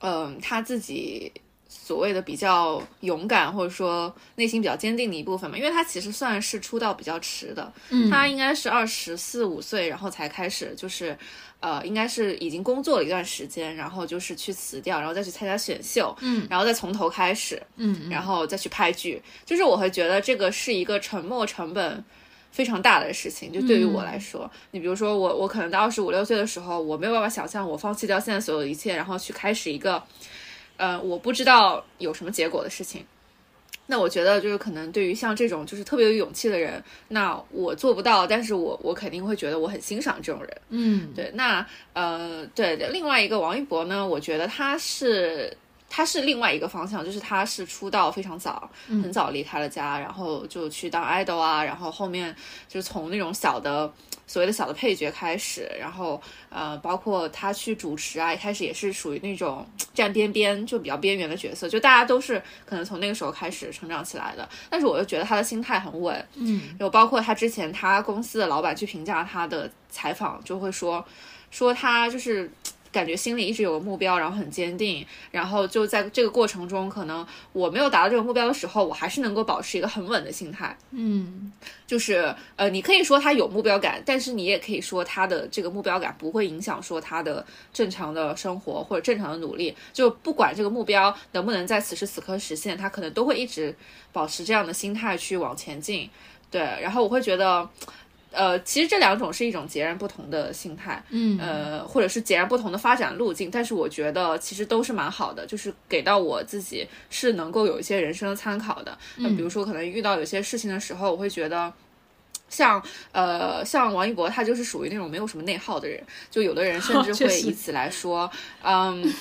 嗯、他自己所谓的比较勇敢，或者说内心比较坚定的一部分嘛，因为他其实算是出道比较迟的，嗯他应该是二十四五岁，然后才开始就是。呃，应该是已经工作了一段时间，然后就是去辞掉，然后再去参加选秀，嗯，然后再从头开始，嗯，然后再去拍剧，就是我会觉得这个是一个沉没成本非常大的事情。就对于我来说，你比如说我，我可能到二十五六岁的时候，我没有办法想象我放弃掉现在所有的一切，然后去开始一个，呃，我不知道有什么结果的事情。那我觉得就是可能对于像这种就是特别有勇气的人，那我做不到，但是我我肯定会觉得我很欣赏这种人。嗯，对，那呃，对，另外一个王一博呢，我觉得他是他是另外一个方向，就是他是出道非常早，很早离开了家，然后就去当 idol 啊，然后后面就从那种小的所谓的小的配角开始，然后呃，包括他去主持啊，一开始也是属于那种站边边就比较边缘的角色，就大家都是可能从那个时候开始成长起来的，但是我又觉得他的心态很稳，嗯，有包括他之前他公司的老板去评价他的采访，就会说说他就是感觉心里一直有个目标，然后很坚定，然后就在这个过程中，可能我没有达到这个目标的时候，我还是能够保持一个很稳的心态。嗯就是呃，你可以说他有目标感，但是你也可以说他的这个目标感不会影响说他的正常的生活或者正常的努力。就不管这个目标能不能在此时此刻实现，他可能都会一直保持这样的心态去往前进。对，然后我会觉得。呃，其实这两种是一种截然不同的心态，嗯呃，或者是截然不同的发展路径，但是我觉得其实都是蛮好的，就是给到我自己是能够有一些人生的参考的。那比如说可能遇到有些事情的时候，我会觉得。像呃，像王一博，他就是属于那种没有什么内耗的人。就有的人甚 至会以此来说，嗯，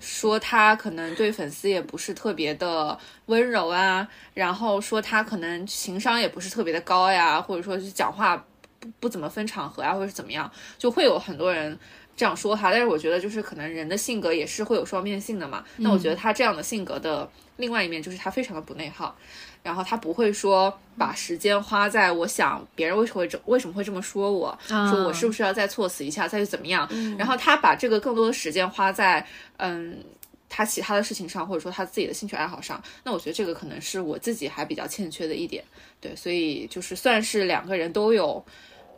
说他可能对粉丝也不是特别的温柔啊，然后说他可能情商也不是特别的高呀，或者说是讲话不不怎么分场合啊，或者是怎么样，就会有很多人这样说他。但是我觉得，就是可能人的性格也是会有双面性的嘛。那我觉得他这样的性格的另外一面，就是他非常的不内耗。然后他不会说把时间花在我想别人为什么会这为什么会这么说我，说我是不是要再措辞一下，再去怎么样？然后他把这个更多的时间花在嗯他其他的事情上，或者说他自己的兴趣爱好上。那我觉得这个可能是我自己还比较欠缺的一点。对，所以就是算是两个人都有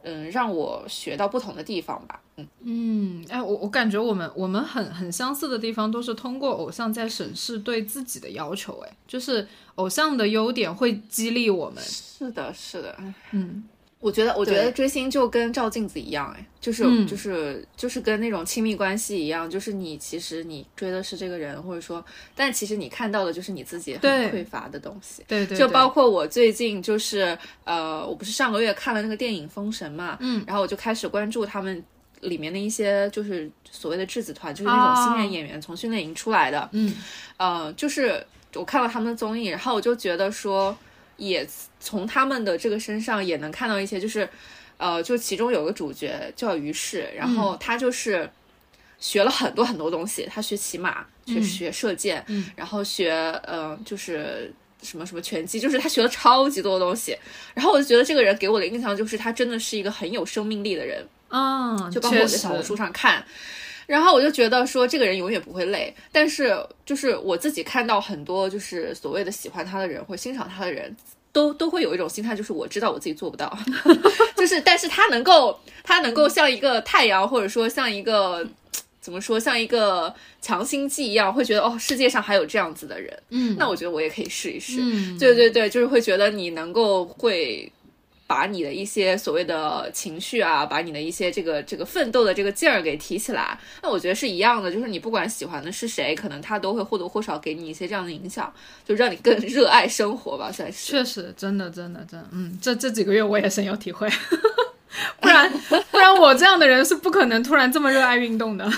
嗯让我学到不同的地方吧。嗯，嗯，哎，我我感觉我们我们很很相似的地方都是通过偶像在审视对自己的要求，哎，就是偶像的优点会激励我们。是的，是的。嗯，我觉得，我觉得追星就跟照镜子一样，哎，就是、嗯。就是就是跟那种亲密关系一样，就是你其实你追的是这个人，或者说，但其实你看到的就是你自己很匮乏的东西。对对，就包括我最近就是呃，我不是上个月看了那个电影《封神》嘛，嗯，然后我就开始关注他们里面的一些就是所谓的质子团，就是那种啊新人演员从训练营出来的，嗯。呃，就是我看了他们的综艺，然后我就觉得说，也从他们的这个身上也能看到一些，就是，呃，就其中有个主角叫于适，然后他就是学了很多很多东西，他学骑马，学学射箭，嗯。然后学呃就是。什么什么拳击，就是他学了超级多的东西，然后我就觉得这个人给我的印象就是他真的是一个很有生命力的人，啊，就包括我在小红书上看，然后我就觉得说这个人永远不会累，但是就是我自己看到很多就是所谓的喜欢他的人或欣赏他的人。都都会有一种心态，就是我知道我自己做不到，就是但是他能够他能够像一个太阳，或者说像一个怎么说，像一个强心剂一样，会觉得哦，世界上还有这样子的人，嗯，那我觉得我也可以试一试。嗯，对对对，就是会觉得你能够会把你的一些所谓的情绪啊，把你的一些这个这个奋斗的这个劲儿给提起来。那我觉得是一样的，就是你不管喜欢的是谁，可能他都会或多或少给你一些这样的影响，就让你更热爱生活吧，算是。确实，真的，真的，真的，嗯，这这几个月我也深有体会，不然不然我这样的人是不可能突然这么热爱运动的。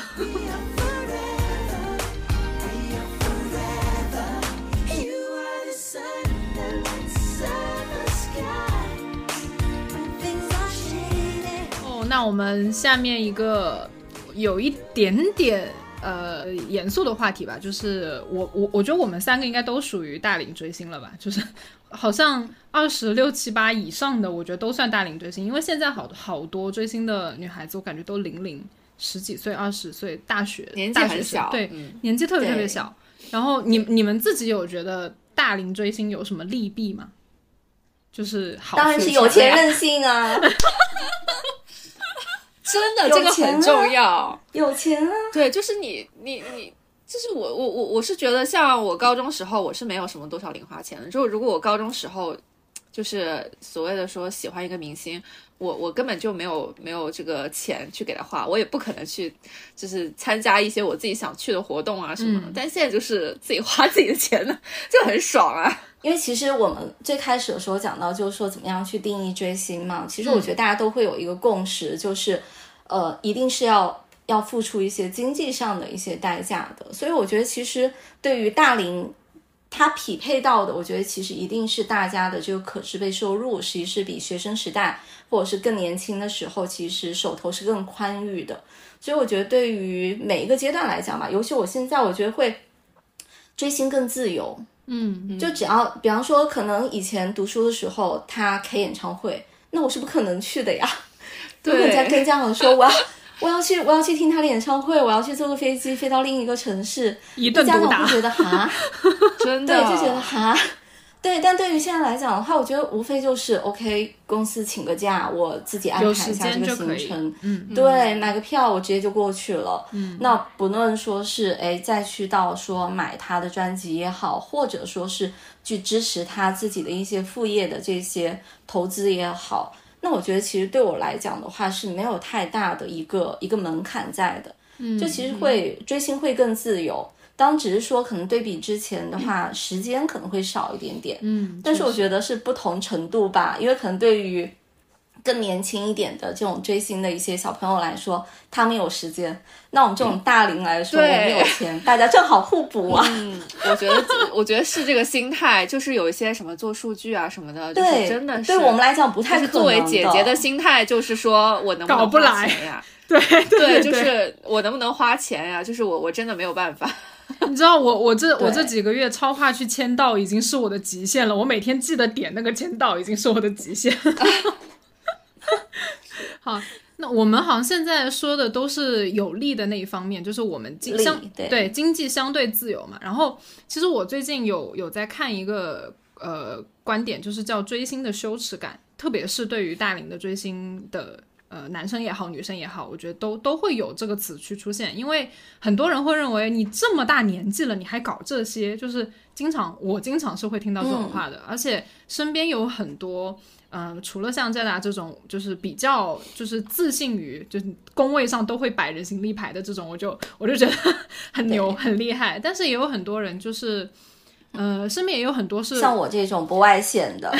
那我们下面一个有一点点呃严肃的话题吧，就是我我我觉得我们三个应该都属于大龄追星了吧，就是好像二十六七八以上的，我觉得都算大龄追星，因为现在好好多追星的女孩子，我感觉都零零十几岁、二十岁，大学年纪大学生很小对，嗯。年纪特别特别小。然后你你们自己有觉得大龄追星有什么利弊吗？就是好当然是有钱任性啊，真的，这个很重要。有钱啊，对，就是你你你，就是我我我我是觉得，像我高中时候，我是没有什么多少零花钱的。就是如果我高中时候，就是所谓的说喜欢一个明星，我我根本就没有没有这个钱去给他花，我也不可能去就是参加一些我自己想去的活动啊什么的。嗯但现在就是自己花自己的钱呢，就很爽啊。因为其实我们最开始的时候讲到，就是说怎么样去定义追星嘛。其实我觉得大家都会有一个共识，就是呃，一定是要要付出一些经济上的一些代价的。所以我觉得，其实对于大龄，它匹配到的，我觉得其实一定是大家的这个可支配收入，其实是比学生时代或者是更年轻的时候，其实手头是更宽裕的。所以我觉得，对于每一个阶段来讲吧，尤其我现在，我觉得会追星更自由。嗯，就只要，比方说，可能以前读书的时候，他开演唱会，那我是不可能去的呀。如果人家跟家长说我要我要去我要去听他的演唱会，我要去坐个飞机飞到另一个城市，一顿毒打家长会。觉得哈。真的对，就觉得哈，对。但对于现在来讲的话，我觉得无非就是 OK，公司请个假，我自己安排一下这个行程，嗯，对，买个票我直接就过去了。嗯，那不论说是哎再去到说买他的专辑也好，或者说是去支持他自己的一些副业的这些投资也好，那我觉得其实对我来讲的话是没有太大的一个一个门槛在的。嗯，就其实会追星会更自由。当只是说可能对比之前的话，时间可能会少一点点，嗯，但是我觉得是不同程度吧，因为可能对于更年轻一点的这种追星的一些小朋友来说，他们有时间；那我们这种大龄来说，我对们有钱，大家正好互补啊。嗯，我觉得 我觉得是这个心态，就是有一些什么做数据啊什么的，就是对，真的是对我们来讲不太就是可能作为姐姐的的心态，就是说我能不能花搞不来钱呀？对对对，就是我能不能花钱呀？就是我我真的没有办法。你知道我我这我这几个月超话去签到已经是我的极限了，我每天记得点那个签到已经是我的极限。好，那我们好像现在说的都是有利的那一方面，就是我们经相对经济相对自由嘛。然后其实我最近有有在看一个呃观点，就是叫追星的羞耻感，特别是对于大龄的追星的。呃，男生也好，女生也好，我觉得都都会有这个词去出现，因为很多人会认为你这么大年纪了，你还搞这些，就是经常我经常是会听到这种话的，而且身边有很多，嗯、除了像 Jada 这种，就是比较就是自信于就是工位上都会摆人形立牌的这种，我就我就觉得 很牛很厉害，但是也有很多人就是。呃，身边也有很多是像我这种不外显的，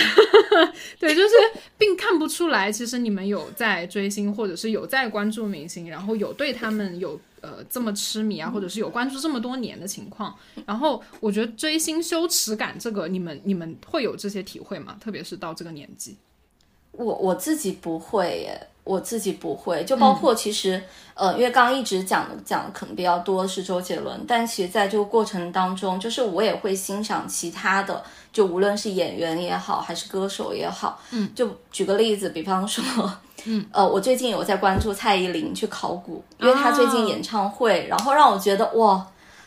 对，就是并看不出来，其实你们有在追星，或者是有在关注明星，然后有对他们有呃这么痴迷啊，或者是有关注这么多年的情况。然后我觉得追星羞耻感这个，你们你们会有这些体会吗？特别是到这个年纪，我我自己不会耶，我自己不会，就包括其实，呃，因为刚刚一直讲的讲的可能比较多是周杰伦，但其实在这个过程当中，就是我也会欣赏其他的，就无论是演员也好，还是歌手也好，嗯，就举个例子，比方说，嗯，呃，我最近有在关注蔡依林去考古，因为她最近演唱会，然后让我觉得哇，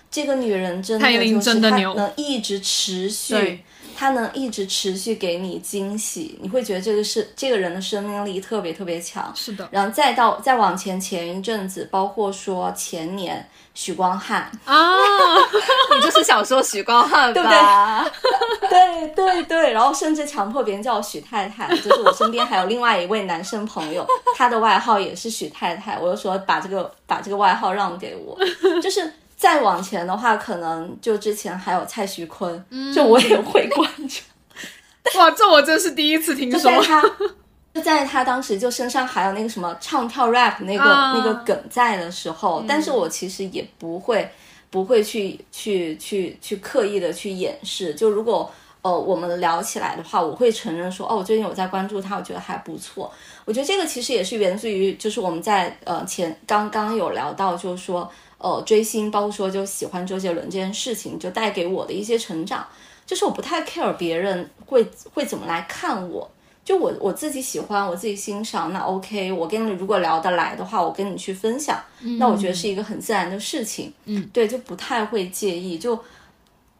这个女人真的就是她能一直持续对。他能一直持续给你惊喜，你会觉得这个是这个人的生命力特别特别强。是的然后再到再往前前一阵子，包括说前年许光汉，啊，你就是想说许光汉对不吧？对对 对，然后甚至强迫别人叫我许太太，就是我身边还有另外一位男生朋友，他的外号也是许太太，我就说把这个把这个外号让给我，就是。再往前的话，可能就之前还有蔡徐坤，就我也会关注。哇，这我真是第一次听说就在。他，就在他当时就身上还有那个什么唱跳 rap 那个、啊那个梗在的时候，但是我其实也不会不会去去去去刻意的去掩饰。就如果呃我们聊起来的话，我会承认说，哦，我最近有在关注他，我觉得还不错。我觉得这个其实也是源自于，就是我们在呃前刚刚有聊到，就是说呃追星，包括说就喜欢周杰伦这件事情，就带给我的一些成长。就是我不太 care 别人会会怎么来看我，就我我自己喜欢，我自己欣赏，那 OK。我跟你如果聊得来的话，我跟你去分享，那我觉得是一个很自然的事情。嗯，对，就不太会介意。就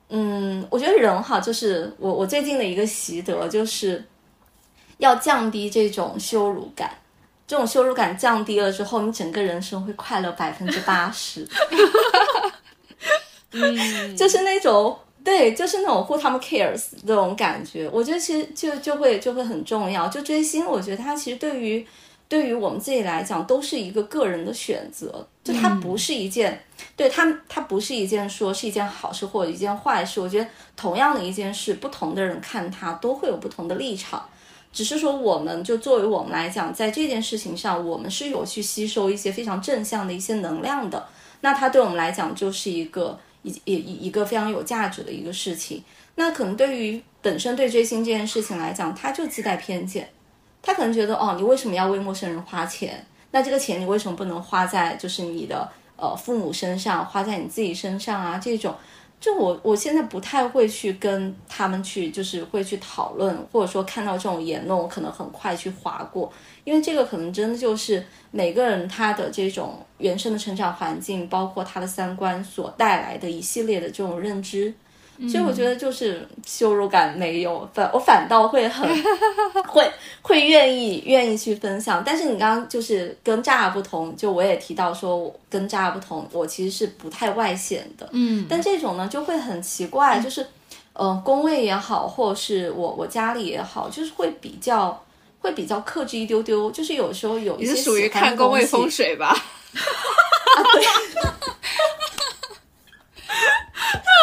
嗯，我觉得人哈，就是我我最近的一个习得就是要降低这种羞辱感。这种羞辱感降低了之后，你整个人生会快乐 百分之八十。嗯，就是那种对，就是那种 who 他们 cares 这种感觉，我觉得其实就就会就会很重要。就追星，我觉得它其实对于对于我们自己来讲，都是一个个人的选择，就它不是一件，对它它不是一件说是一件好事或者一件坏事。我觉得同样的一件事，不同的人看它都会有不同的立场。只是说，我们就作为我们来讲，在这件事情上，我们是有去吸收一些非常正向的一些能量的。那它对我们来讲就是一个一一一个非常有价值的一个事情。那可能对于本身对追星这件事情来讲，他就自带偏见，他可能觉得哦，你为什么要为陌生人花钱？那这个钱你为什么不能花在就是你的呃父母身上，花在你自己身上啊？这种就我我现在不太会去跟他们去，就是会去讨论，或者说看到这种言论，我可能很快去划过，因为这个可能真的就是每个人他的这种原生的成长环境，包括他的三观所带来的一系列的这种认知。所以我觉得就是羞辱感没有，反我反倒会很 会会愿意愿意去分享。但是你刚刚就是跟炸不同，就我也提到说跟炸不同，我其实是不太外显的。嗯，但这种呢就会很奇怪，就是呃工位也好，或是我我家里也好，就是会比较会比较克制一丢丢，就是有时候有一些你是属于看工位风水吧？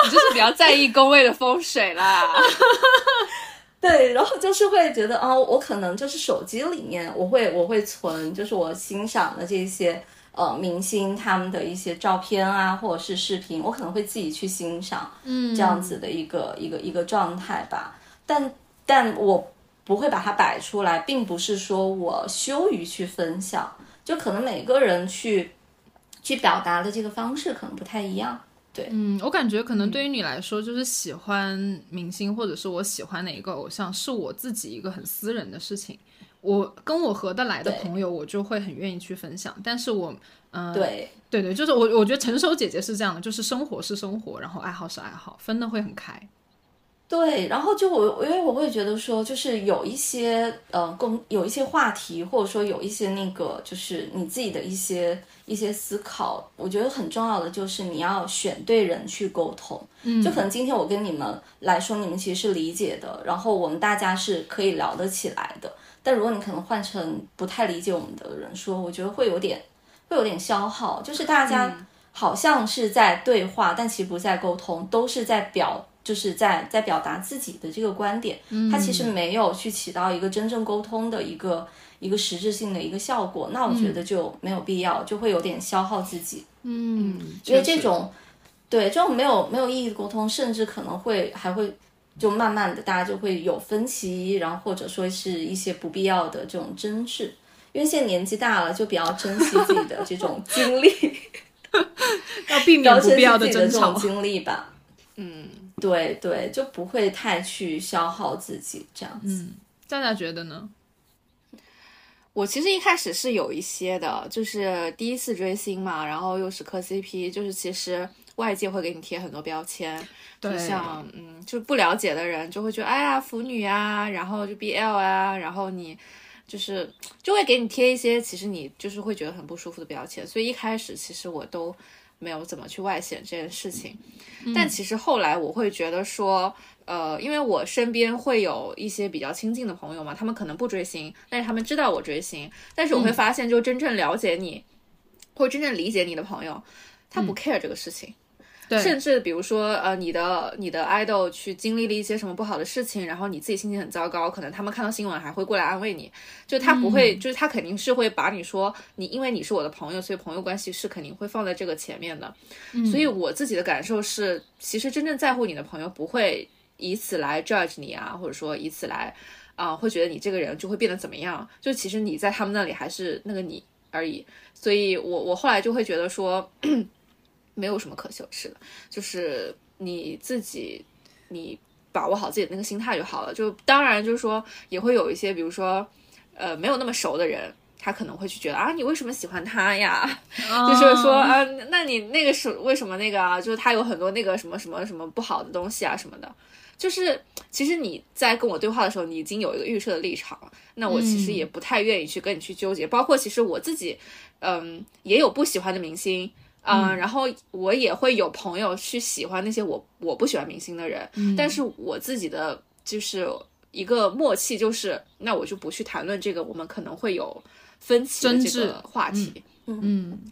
你就是比较在意工位的风水啦。对，然后就是会觉得，哦，我可能就是手机里面我会我会存，就是我欣赏的这些呃明星他们的一些照片啊，或者是视频，我可能会自己去欣赏，嗯，这样子的一个一个一个状态吧。但但我不会把它摆出来，并不是说我羞于去分享，就可能每个人去去表达的这个方式可能不太一样。嗯，我感觉可能对于你来说，就是喜欢明星或者是我喜欢哪一个偶像，是我自己一个很私人的事情。我跟我合得来的朋友，我就会很愿意去分享。但是我，嗯、对，对对，就是我我觉得成熟姐姐是这样的，就是生活是生活，然后爱好是爱好，分的会很开。对，然后就我，因为我会觉得说，就是有一些呃共有一些话题，或者说有一些那个，就是你自己的一些一些思考，我觉得很重要的就是你要选对人去沟通。嗯，就可能今天我跟你们来说，你们其实是理解的，然后我们大家是可以聊得起来的。但如果你可能换成不太理解我们的人说，我觉得会有点会有点消耗，就是大家好像是在对话，但其实不在沟通，都是在表。就是在在表达自己的这个观点，他其实没有去起到一个真正沟通的一个一个实质性的一个效果，那我觉得就没有必要，就会有点消耗自己，嗯，因为这种对这种没有没有意义的沟通，甚至可能会还会就慢慢的大家就会有分歧，然后或者说是一些不必要的这种争执，因为现在年纪大了，就比较珍惜自己的这种经历，要避免不必要的争吵这种。经历吧。嗯，对对，就不会太去消耗自己这样子。大家觉得呢？我其实一开始是有一些的，就是第一次追星嘛，然后又是磕 CP，就是其实外界会给你贴很多标签，就像嗯，就不了解的人就会觉得哎呀腐女啊，然后就 BL 啊，然后你就是就会给你贴一些其实你就是会觉得很不舒服的标签，所以一开始其实我都没有怎么去外显这件事情，但其实后来我会觉得说。呃，因为我身边会有一些比较亲近的朋友嘛，他们可能不追星，但是他们知道我追星，但是我会发现，就真正了解你，或真正理解你的朋友，他不 care 这个事情。对，甚至比如说，呃，你的你的 idol 去经历了一些什么不好的事情，然后你自己心情很糟糕，可能他们看到新闻还会过来安慰你，就他不会，就是他肯定是会把你说你因为你是我的朋友，所以朋友关系是肯定会放在这个前面的。所以我自己的感受是，其实真正在乎你的朋友不会以此来 judge 你啊，或者说以此来啊、会觉得你这个人就会变得怎么样，就其实你在他们那里还是那个你而已。所以我我后来就会觉得说。没有什么可羞耻的，就是你自己，你把握好自己的那个心态就好了。就当然就是说，也会有一些，比如说，呃，没有那么熟的人，他可能会去觉得啊，你为什么喜欢他呀？就是说啊，那你那个是为什么那个啊？就是他有很多那个什么什么什么不好的东西啊什么的。就是其实你在跟我对话的时候，你已经有一个预设的立场了，那我其实也不太愿意去跟你去纠结。包括其实我自己，嗯，也有不喜欢的明星。嗯，然后我也会有朋友去喜欢那些我我不喜欢明星的人，但是我自己的就是一个默契，就是那我就不去谈论这个，我们可能会有分歧的这个话题。嗯，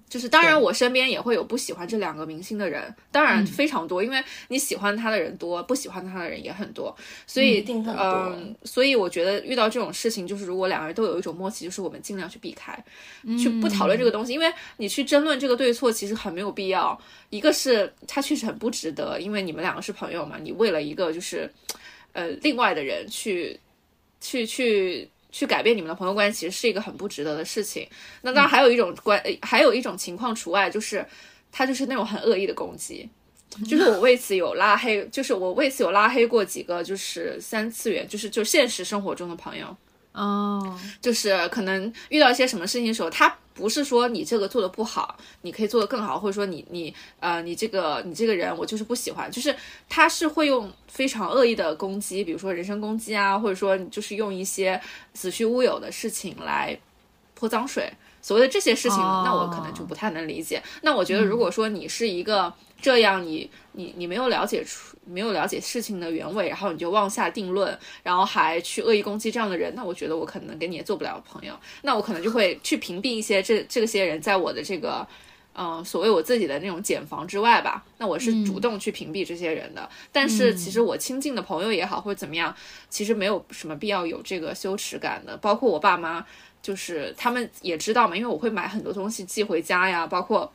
就是当然，我身边也会有不喜欢这两个明星的人，当然非常多，因为你喜欢他的人多，不喜欢他的人也很多，所以嗯，所以我觉得遇到这种事情，就是如果两个人都有一种默契，就是我们尽量去避开，去不讨论这个东西，因为你去争论这个对错，其实很没有必要。一个是他确实很不值得，因为你们两个是朋友嘛，你为了一个就是呃另外的人去去去。去改变你们的朋友关系，其实是一个很不值得的事情。那当然还有一种关，呃还有一种情况除外，就是他就是那种很恶意的攻击，就是我为此有拉黑，就是我为此有拉黑过几个就是三次元，就是就现实生活中的朋友。哦，就是可能遇到一些什么事情的时候，他不是说你这个做的不好，你可以做的更好，或者说你你呃你这个你这个人我就是不喜欢，就是他是会用非常恶意的攻击，比如说人身攻击啊，或者说就是用一些子虚乌有的事情来泼脏水。所谓的这些事情，哦那我可能就不太能理解。那我觉得，如果说你是一个这样，你你你没有了解出没有了解事情的原委，然后你就妄下定论，然后还去恶意攻击这样的人，那我觉得我可能跟你也做不了朋友。那我可能就会去屏蔽一些这这些人在我的这个。嗯，所谓我自己的那种茧房之外吧，那我是主动去屏蔽这些人的。但是其实我亲近的朋友也好，或者怎么样，其实没有什么必要有这个羞耻感的。包括我爸妈，就是他们也知道嘛，因为我会买很多东西寄回家呀，包括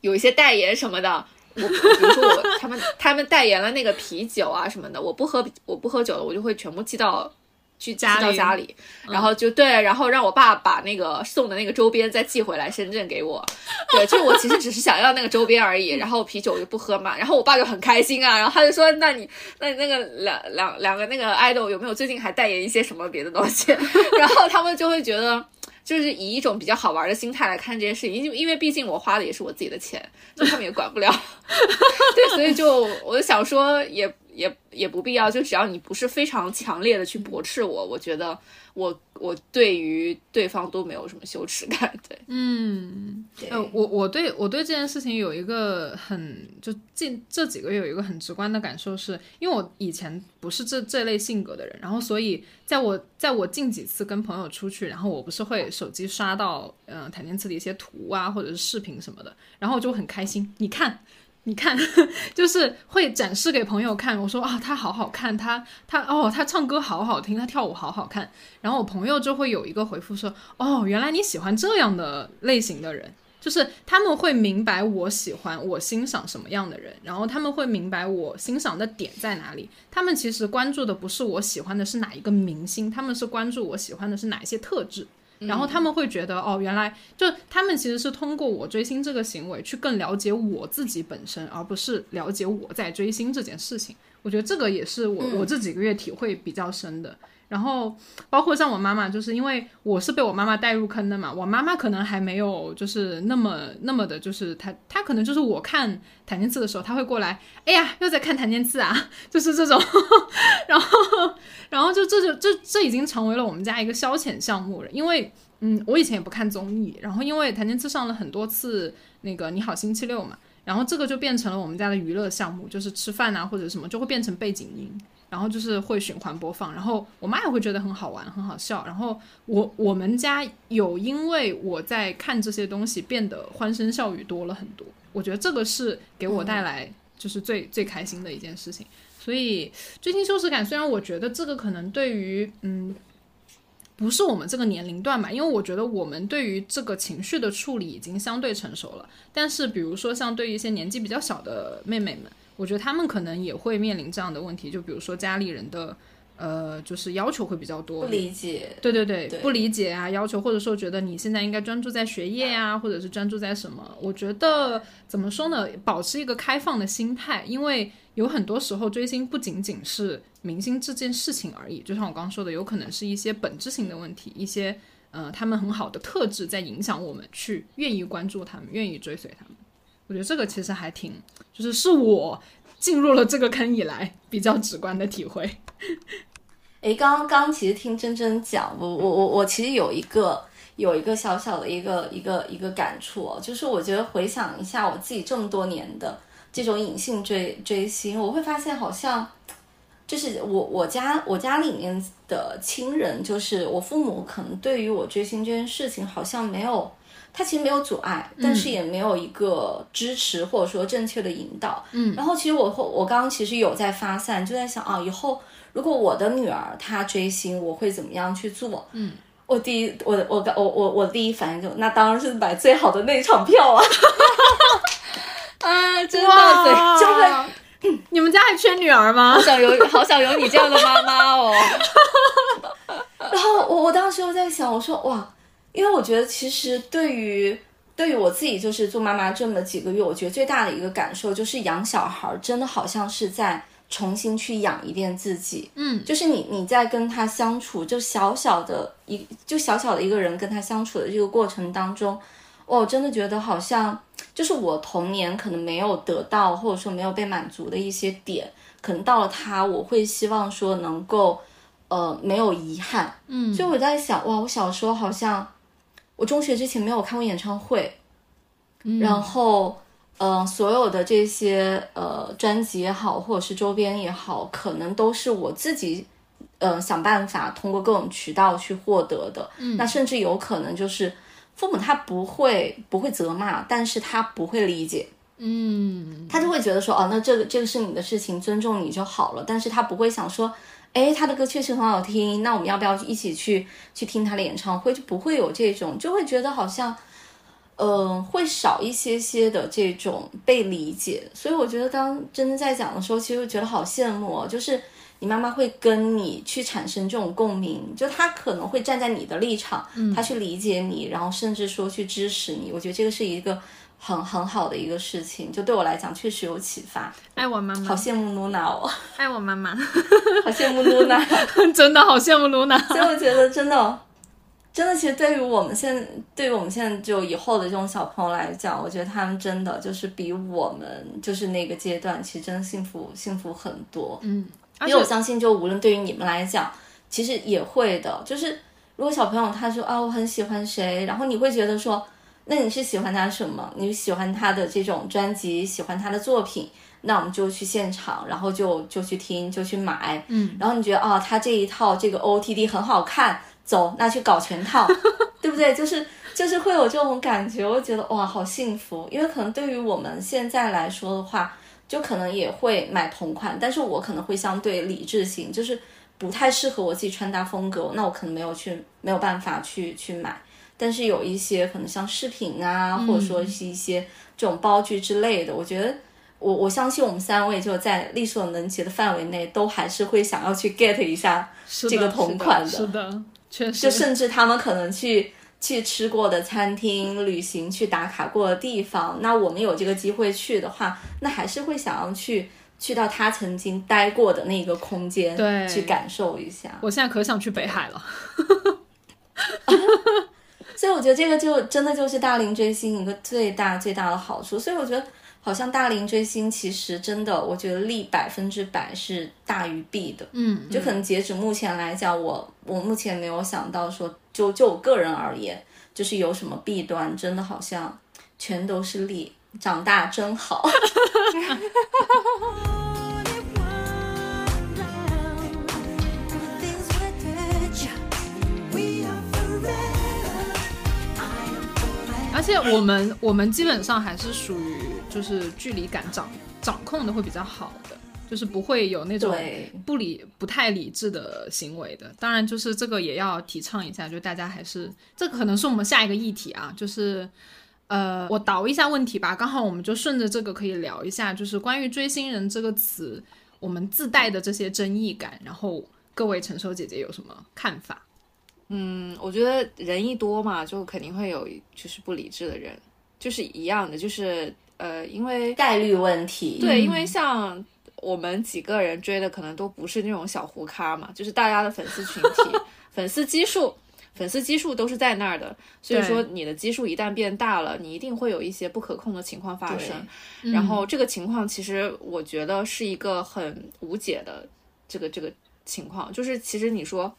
有一些代言什么的。我比如说我他们他们代言了那个啤酒啊什么的，我不喝我不喝酒了，我就会全部寄到去寄家到家里，然后就对，然后让我爸把那个送的那个周边再寄回来深圳给我。对，就我其实只是想要那个周边而已，然后啤酒我就不喝嘛，然后我爸就很开心啊，然后他就说，那你那你那个两两两个那个 idol 有没有最近还代言一些什么别的东西？然后他们就会觉得。就是以一种比较好玩的心态来看这件事情，因为因为毕竟我花的也是我自己的钱，就他们也管不了。对，所以就我就想说也，也也不必要，就只要你不是非常强烈的去驳斥我，我觉得我我对于对方都没有什么羞耻感。对，嗯，呃，我我对我对这件事情有一个很就近这几个月有一个很直观的感受是，因为我以前不是这这类性格的人，然后所以在我在我近几次跟朋友出去，然后我不是会手机刷到嗯、呃、檀健次的一些图啊或者是视频什么的，然后我就很开心，你看。你看，就是会展示给朋友看。我说啊，他好好看，他他哦，他唱歌好好听，他跳舞好好看。然后我朋友就会有一个回复说，哦，原来你喜欢这样的类型的人，就是他们会明白我喜欢、我欣赏什么样的人，然后他们会明白我欣赏的点在哪里。他们其实关注的不是我喜欢的是哪一个明星，他们是关注我喜欢的是哪一些特质。然后他们会觉得，哦，原来就他们其实是通过我追星这个行为去更了解我自己本身，而不是了解我在追星这件事情。我觉得这个也是我、我这几个月体会比较深的。然后包括像我妈妈，就是因为我是被我妈妈带入坑的嘛，我妈妈可能还没有就是那么那么的，就是她她可能就是我看檀健次的时候，她会过来，哎呀，又在看檀健次啊，就是这种，然后然后就这就这这已经成为了我们家一个消遣项目了，因为嗯，我以前也不看综艺，然后因为檀健次上了很多次那个你好星期六嘛，然后这个就变成了我们家的娱乐项目，就是吃饭啊或者什么就会变成背景音。然后就是会循环播放，然后我妈也会觉得很好玩、很好笑。然后我我们家有因为我在看这些东西变得欢声笑语多了很多，我觉得这个是给我带来就是最、最开心的一件事情。所以追星羞耻感，虽然我觉得这个可能对于嗯。不是我们这个年龄段吧，因为我觉得我们对于这个情绪的处理已经相对成熟了。但是，比如说像对于一些年纪比较小的妹妹们，我觉得他们可能也会面临这样的问题，就比如说家里人的呃，就是要求会比较多，不理解，对对对，对不理解啊，要求或者说觉得你现在应该专注在学业呀、或者是专注在什么？我觉得怎么说呢？保持一个开放的心态，因为有很多时候追星不仅仅是明星这件事情而已，就像我刚刚说的，有可能是一些本质性的问题，一些呃他们很好的特质在影响我们去愿意关注他们，愿意追随他们。我觉得这个其实还挺，就是是我进入了这个坑以来比较直观的体会。诶，刚刚刚其实听真真讲，我我我我其实有一个有一个小小的一个一个一个感触哦，就是我觉得回想一下我自己这么多年的这种隐性追追星，我会发现好像就是我我家我家里面的亲人，就是我父母可能对于我追星这件事情好像没有。他其实没有阻碍，但是也没有一个支持或者说正确的引导。嗯，然后其实我我刚刚其实有在发散，就在想啊，以后如果我的女儿她追星，我会怎么样去做？嗯，我第一，我我我我我第一反应就那当然是买最好的那场票啊，啊，真的哇对，就会你们家还缺女儿吗好？想有好想有你这样的妈妈哦。然后我我当时又在想，我说哇，因为我觉得其实对于对于我自己，就是做妈妈这么几个月，我觉得最大的一个感受就是养小孩儿真的好像是在重新去养一遍自己。嗯，就是你你在跟他相处，就小小的一就小小的一个人跟他相处的这个过程当中，哇，我真的觉得好像就是我童年可能没有得到或者说没有被满足的一些点，可能到了他，我会希望说能够呃没有遗憾。嗯，所以我在想，哇，我小时候好像我中学之前没有看过演唱会，然后，呃，所有的这些呃专辑也好，或者是周边也好，可能都是我自己呃想办法通过各种渠道去获得的。嗯，那甚至有可能就是父母他不会不会责骂，但是他不会理解。嗯，他就会觉得说，哦，那这个这个是你的事情，尊重你就好了。但是他不会想说，哎，他的歌确实很好听，那我们要不要一起去去听他的演唱会？就不会有这种，就会觉得好像，呃，会少一些些的这种被理解。所以我觉得，当真的在讲的时候，其实我觉得好羡慕哦，就是你妈妈会跟你去产生这种共鸣，就她可能会站在你的立场，她去理解你，然后甚至说去支持你。我觉得这个是一个。很很好的一个事情，就对我来讲确实有启发。爱我妈妈，好羡慕露娜哦，爱我妈妈，好羡慕露娜。真的好羡慕露娜。所以我觉得真的，真的，其实对于我们现在，对于我们现在就以后的这种小朋友来讲，我觉得他们真的就是比我们就是那个阶段，其实真的幸福幸福很多。嗯，因为我相信，就无论对于你们来讲，其实也会的。就是如果小朋友他说啊，我很喜欢谁，然后你会觉得说。那你是喜欢他什么？你喜欢他的这种专辑，喜欢他的作品，那我们就去现场，然后就就去听，就去买。嗯，然后你觉得啊、他这一套这个 OOTD 很好看，走，那去搞全套，对不对？就是就是会有这种感觉，我觉得哇，好幸福。因为可能对于我们现在来说的话，就可能也会买同款，但是我可能会相对理智型，就是不太适合我自己穿搭风格，那我可能没有去没有办法去去买。但是有一些可能像饰品啊，或者说是一些这种包具之类的，我觉得我我相信我们三位就在力所能及的范围内，都还是会想要去 get 一下这个同款的是的，确实，就甚至他们可能去去吃过的餐厅、旅行去打卡过的地方，那我们有这个机会去的话，那还是会想要去去到他曾经待过的那个空间，对去感受一下。我现在可想去北海了。所以我觉得这个就真的就是大龄追星一个最大最大的好处。所以我觉得好像大龄追星其实真的，我觉得利百分之百是大于弊的。嗯，就可能截止目前来讲，我我目前没有想到说，就就我个人而言，就是有什么弊端，真的好像全都是利。长大真好。且我们我们基本上还是属于就是距离感掌掌控的会比较好的，就是不会有那种不理不太理智的行为的。当然，就是这个也要提倡一下，就大家还是这个可能是我们下一个议题啊，就是。呃，我倒一下问题吧，刚好我们就顺着这个可以聊一下，就是关于“追星人”这个词，我们自带的这些争议感，然后各位成熟姐姐有什么看法？嗯，我觉得人一多嘛，就肯定会有就是不理智的人，就是一样的，就是呃，因为概率问题。对，因为像我们几个人追的可能都不是那种小胡咖嘛，就是大家的粉丝群体、粉丝基数、粉丝基数都是在那儿的，所以说你的基数一旦变大了，你一定会有一些不可控的情况发生。嗯然后这个情况其实我觉得是一个很无解的这个这个情况，就是其实你说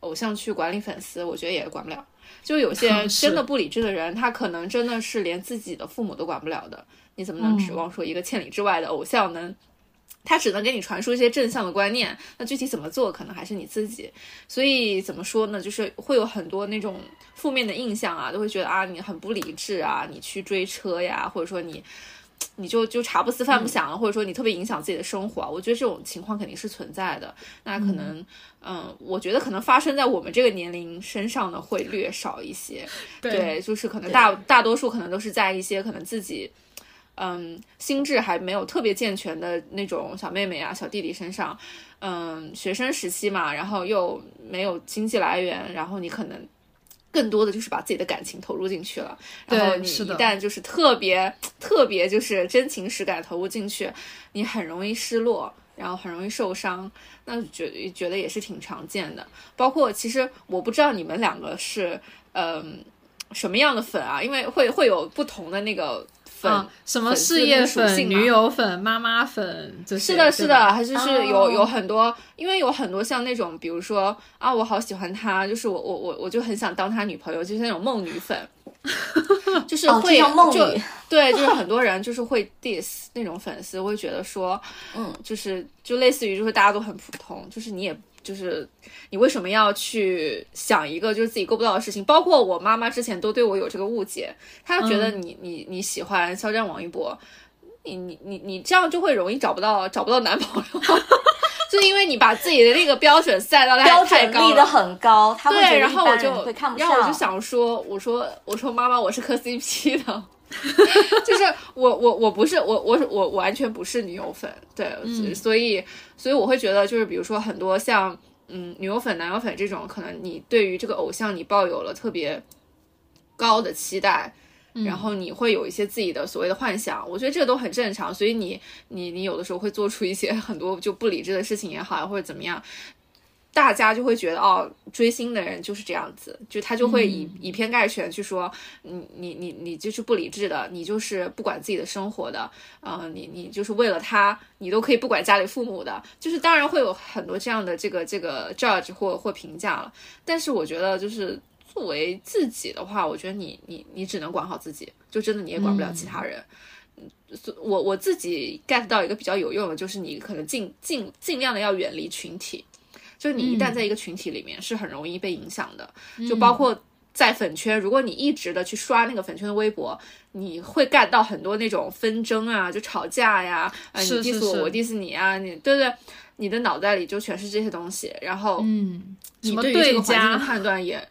偶像去管理粉丝，我觉得也管不了。就有些 真的不理智的人，他可能真的是连自己的父母都管不了的。你怎么能指望说一个千里之外的偶像能？他只能给你传输一些正向的观念，那具体怎么做，可能还是你自己。所以怎么说呢？就是会有很多那种负面的印象啊，都会觉得啊，你很不理智啊，你去追车呀，或者说你你就就茶不思饭不想了，或者说你特别影响自己的生活啊。我觉得这种情况肯定是存在的。那可能，嗯、我觉得可能发生在我们这个年龄身上的，会略少一些。对，就是可能大大多数可能都是在一些可能自己。嗯，心智还没有特别健全的那种小妹妹啊、小弟弟身上，嗯，学生时期嘛，然后又没有经济来源，然后你可能更多的就是把自己的感情投入进去了，然后你一旦就是特别 特别就是真情实感投入进去，你很容易失落，然后很容易受伤，那觉觉得也是挺常见的。包括其实我不知道你们两个是嗯、什么样的粉啊，因为会会有不同的那个粉，啊，什么事业属粉、性女友粉、妈妈粉这。是的，是的，还是是有、哦有很多，因为有很多像那种，比如说啊，我好喜欢他，就是我我我我就很想当他女朋友，就是那种梦女粉，就是哦，会、就梦就，对，就是很多人就是会 diss 那种粉丝，会觉得说，嗯，就是就类似于就是大家都很普通，就是你也就是你为什么要去想一个就是自己够不到的事情？包括我妈妈之前都对我有这个误解，她觉得你、你你喜欢肖战、王一博，你你你你这样就会容易找不到找不到男朋友。就因为你把自己的那个标准赛到太高立的很高，他会对，然后我就。然后我就想说，我说我说妈妈，我是磕 CP 的，就是我我我不是我我我完全不是女友粉，对，嗯所以所以我会觉得就是比如说很多像嗯女友粉、男友粉这种，可能你对于这个偶像你抱有了特别高的期待。然后你会有一些自己的所谓的幻想，我觉得这都很正常，所以你你你有的时候会做出一些 很多就不理智的事情也好，或者怎么样，大家就会觉得哦，追星的人就是这样子，就他就会以、以偏概全去说，你你你你就是不理智的，你就是不管自己的生活的，呃，你你就是为了他，你都可以不管家里父母的，就是当然会有很多这样的这个这个 judge 或或评价了，但是我觉得就是作为自己的话，我觉得你你你只能管好自己，就真的你也管不了其他人。所我我自己 get 到一个比较有用的，就是你可能尽尽尽量的要远离群体，就是你一旦在一个群体里面是很容易被影响的，就包括在粉圈，如果你一直的去刷那个粉圈的微博，你会 get 到很多那种纷争啊，就吵架呀，啊你 diss 我我 diss 你啊，你对对，你的脑袋里就全是这些东西，然后嗯，什么你对于这个环境家的判断也。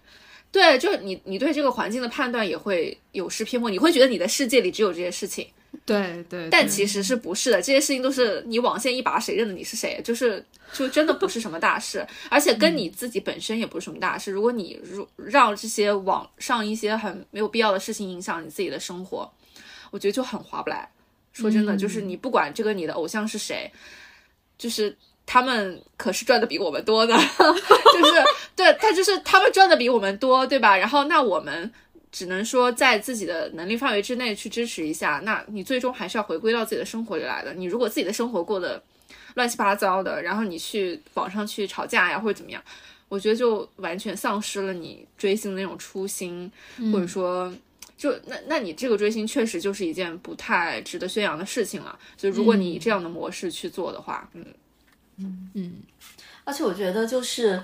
对，就你，你对这个环境的判断也会有失偏颇，你会觉得你的世界里只有这些事情，对对，但其实是不是的，这些事情都是你网线一拔，谁认得你是谁？就是就真的不是什么大事，而且跟你自己本身也不是什么大事。如果你如让这些网上一些很没有必要的事情影响你自己的生活，我觉得就很划不来。说真的，就是你不管这个你的偶像是谁，就是他们可是赚的比我们多的，就是对他就是他们赚的比我们多，对吧？然后那我们只能说在自己的能力范围之内去支持一下，那你最终还是要回归到自己的生活里来的。你如果自己的生活过得乱七八糟的，然后你去网上去吵架呀或者怎么样，我觉得就完全丧失了你追星的那种初心，或者说。就那，那你这个追星确实就是一件不太值得宣扬的事情了。所以，如果你以这样的模式去做的话，嗯嗯嗯而且我觉得就是，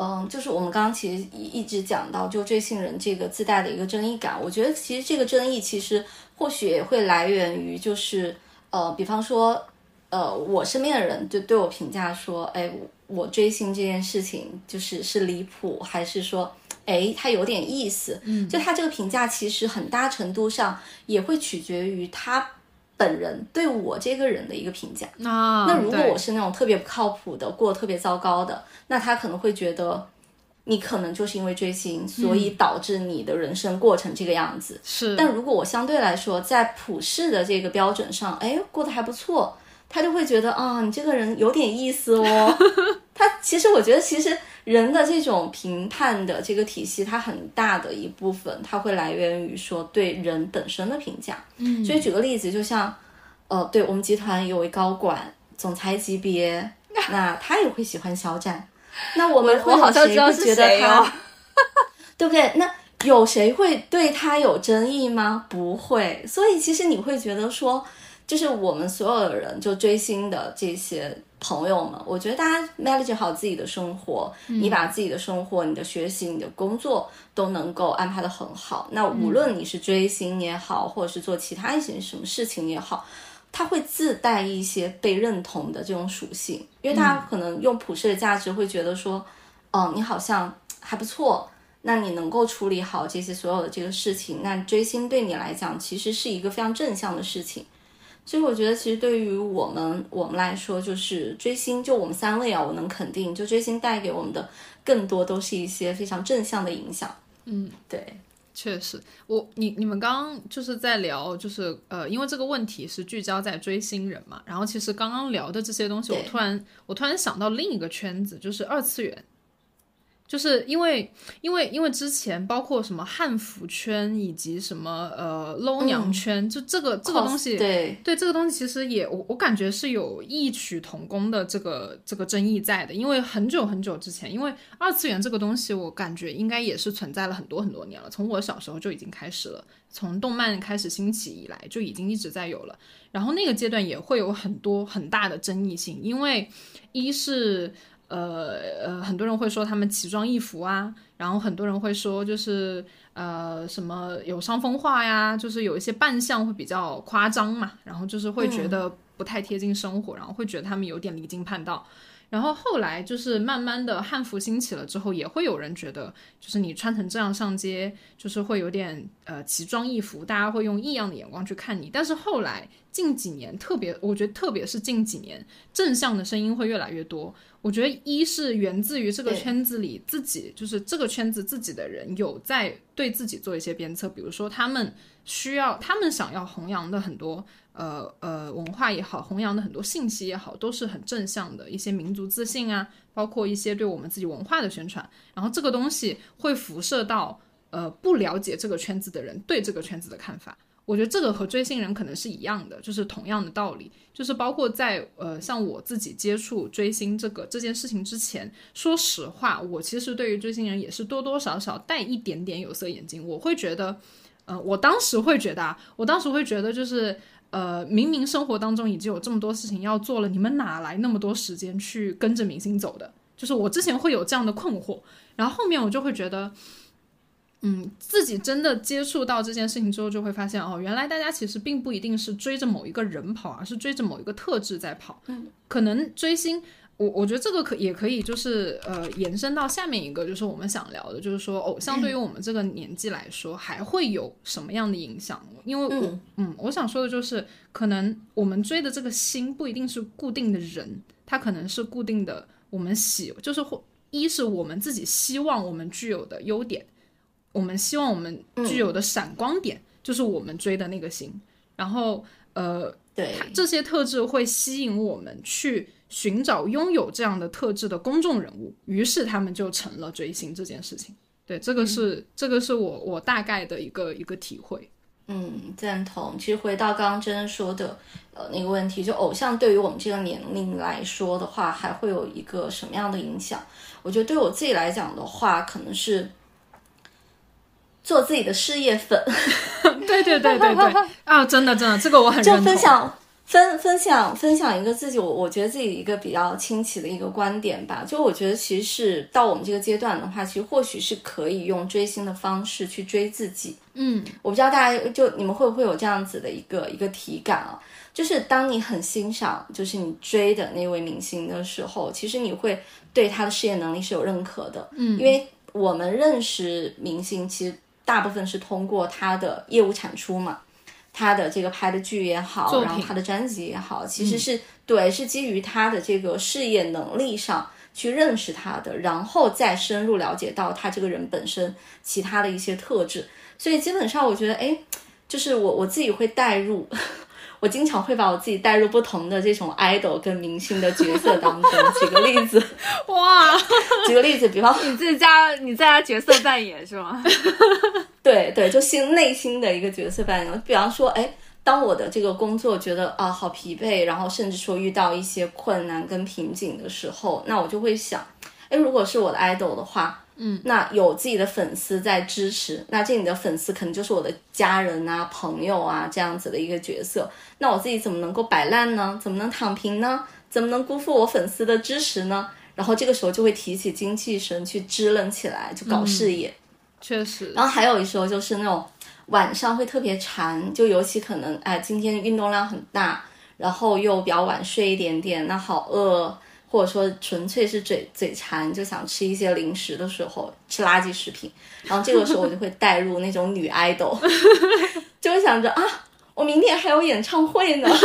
嗯、就是我们刚刚其实一一直讲到，就追星人这个自带的一个争议感。我觉得其实这个争议其实或许也会来源于就是，呃，比方说，呃，我身边的人就对我评价说，哎，我追星这件事情就是是离谱，还是说，哎，他有点意思？嗯，就他这个评价其实很大程度上也会取决于他本人对我这个人的一个评价。啊，那如果我是那种特别不靠谱的，过得特别糟糕的，那他可能会觉得你可能就是因为追星，所以导致你的人生过成这个样子。是，但如果我相对来说在普世的这个标准上，哎，过得还不错，他就会觉得啊，你这个人有点意思哦。他其实我觉得，其实人的这种评判的这个体系，它很大的一部分，它会来源于说对人本身的评价。嗯，所以举个例子，就像呃，对我们集团有位高管，总裁级别，那他也会喜欢肖战。那我们会 我好像知道是会觉得谁他哦 对不对？那有谁会对他有争议吗？不会。所以其实你会觉得说，就是我们所有的人就追星的这些朋友们，我觉得大家 manage 好自己的生活，你把自己的生活、你的学习、你的工作都能够安排的很好。那无论你是追星也好，或者是做其他一些什么事情也好。它会自带一些被认同的这种属性，因为大家可能用普世的价值会觉得说，哦，你好像还不错，那你能够处理好这些所有的这个事情，那追星对你来讲其实是一个非常正向的事情。所以我觉得，其实对于我们我们来说，就是追星，就我们三位啊，我能肯定，就追星带给我们的更多都是一些非常正向的影响。嗯，对，确实，我你你们刚刚就是在聊，就是呃，因为这个问题是聚焦在追星人嘛，然后其实刚刚聊的这些东西，我突然我突然想到另一个圈子，就是二次元。就是因为，因为，因为之前包括什么汉服圈以及什么呃 low 娘圈，就这个这个东西，嗯对，对这个东西其实也我我感觉是有异曲同工的这个这个争议在的，因为很久很久之前，因为二次元这个东西，我感觉应该也是存在了很多很多年了，从我小时候就已经开始了，从动漫开始兴起以来就已经一直在有了，然后那个阶段也会有很多很大的争议性，因为一是。呃呃，很多人会说他们奇装异服啊，然后很多人会说就是呃什么有伤风化呀，就是有一些扮相会比较夸张嘛，然后就是会觉得不太贴近生活，然后会觉得他们有点离经叛道。然后后来就是慢慢的汉服兴起了之后，也会有人觉得，就是你穿成这样上街，就是会有点呃奇装异服，大家会用异样的眼光去看你。但是后来近几年，特别我觉得特别是近几年，正向的声音会越来越多。我觉得一是源自于这个圈子里自己，就是这个圈子自己的人有在对自己做一些鞭策，比如说他们需要，他们想要弘扬的很多呃呃文化也好，弘扬的很多信息也好，都是很正向的一些民族自信啊，包括一些对我们自己文化的宣传。然后这个东西会辐射到呃不了解这个圈子的人对这个圈子的看法。我觉得这个和追星人可能是一样的，就是同样的道理，就是包括在呃像我自己接触追星这个这件事情之前，说实话，我其实对于追星人也是多多少少带一点点有色眼镜，我会觉得，呃，我当时会觉得啊，我当时会觉得就是。呃，明明生活当中已经有这么多事情要做了，你们哪来那么多时间去跟着明星走的？就是我之前会有这样的困惑，然后后面我就会觉得，嗯，自己真的接触到这件事情之后，就会发现哦，原来大家其实并不一定是追着某一个人跑，而是追着某一个特质在跑。嗯，可能追星，我我觉得这个可也可以就是呃延伸到下面一个，就是我们想聊的，就是说偶像对于我们这个年纪来说，还会有什么样的影响？因为我嗯嗯，我想说的就是，可能我们追的这个星不一定是固定的人，它可能是固定的，我们喜就是或一是我们自己希望我们具有的优点，我们希望我们具有的闪光点，就是我们追的那个星。然后呃，对，这些特质会吸引我们去寻找拥有这样的特质的公众人物，于是他们就成了追星这件事情。对，这个是、这个是我我大概的一个一个体会。嗯，赞同。其实回到刚刚真真说的，呃，那个问题，就偶像对于我们这个年龄来说的话，还会有一个什么样的影响？我觉得对我自己来讲的话，可能是做自己的事业粉，对对对对对啊，真的真的，这个我很就认同。分享分分享分享一个自己，我我觉得自己一个比较清奇的一个观点吧。就我觉得，其实是到我们这个阶段的话，其实或许是可以用追星的方式去追自己。嗯，我不知道大家就你们会不会有这样子的一个一个体感啊？就是当你很欣赏，就是你追的那位明星的时候，其实你会对他的事业能力是有认可的。嗯，因为我们认识明星，其实大部分是通过他的业务产出嘛，他的这个拍的剧也好，然后他的专辑也好，其实是、对，是基于他的这个事业能力上。去认识他的，然后再深入了解到他这个人本身其他的一些特质，所以基本上我觉得，哎，就是我我自己会带入，我经常会把我自己带入不同的这种 idol 跟明星的角色当中。举个例子，哇，举个例子，比方 你自己家你在家角色扮演是吗？对对，就心内心的一个角色扮演。比方说，哎，当我的这个工作觉得啊好疲惫，然后甚至说遇到一些困难跟瓶颈的时候，那我就会想，哎，如果是我的 idol 的话，嗯，那有自己的粉丝在支持，那这里的粉丝可能就是我的家人啊、朋友啊这样子的一个角色。那我自己怎么能够摆烂呢？怎么能躺平呢？怎么能辜负我粉丝的支持呢？然后这个时候就会提起精气神去支棱起来，就搞事业。确实，然后还有一时候就是那种晚上会特别馋，就尤其可能哎今天运动量很大，然后又比较晚睡一点点，那好饿，或者说纯粹是嘴嘴馋，就想吃一些零食的时候，吃垃圾食品，然后这个时候我就会带入那种女 idol，就会想着啊，我明天还有演唱会呢。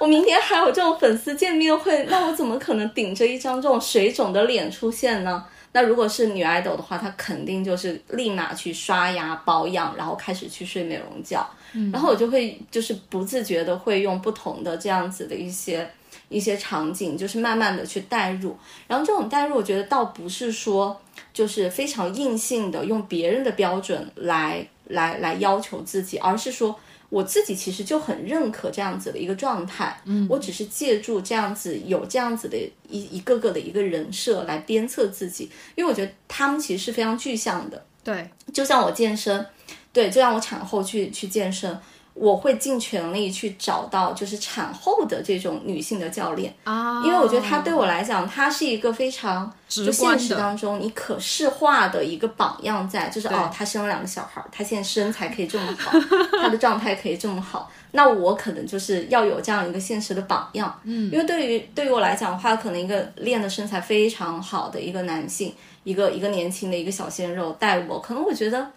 我明天还有这种粉丝见面会，那我怎么可能顶着一张这种水肿的脸出现呢？那如果是女 idol 的话，她肯定就是立马去刷牙保养，然后开始去睡美容觉。然后我就会就是不自觉的会用不同的这样子的一些一些场景，就是慢慢的去代入。然后这种代入，我觉得倒不是说就是非常硬性的用别人的标准来来来要求自己，而是说我自己其实就很认可这样子的一个状态。嗯，我只是借助这样子有这样子的一一个个的一个人设来鞭策自己，因为我觉得他们其实是非常具象的。对，就像我健身，对，就像我产后去去健身，我会尽全力去找到就是产后的这种女性的教练。啊。因为我觉得她对我来讲，她是一个非常就现实当中你可视化的一个榜样在，就是哦，她生了两个小孩儿，她现在身材可以这么好，她的状态可以这么好，那我可能就是要有这样一个现实的榜样，嗯，因为对于对于我来讲的话，可能一个练的身材非常好的一个男性，一个一个年轻的一个小鲜肉带我，可能我觉得。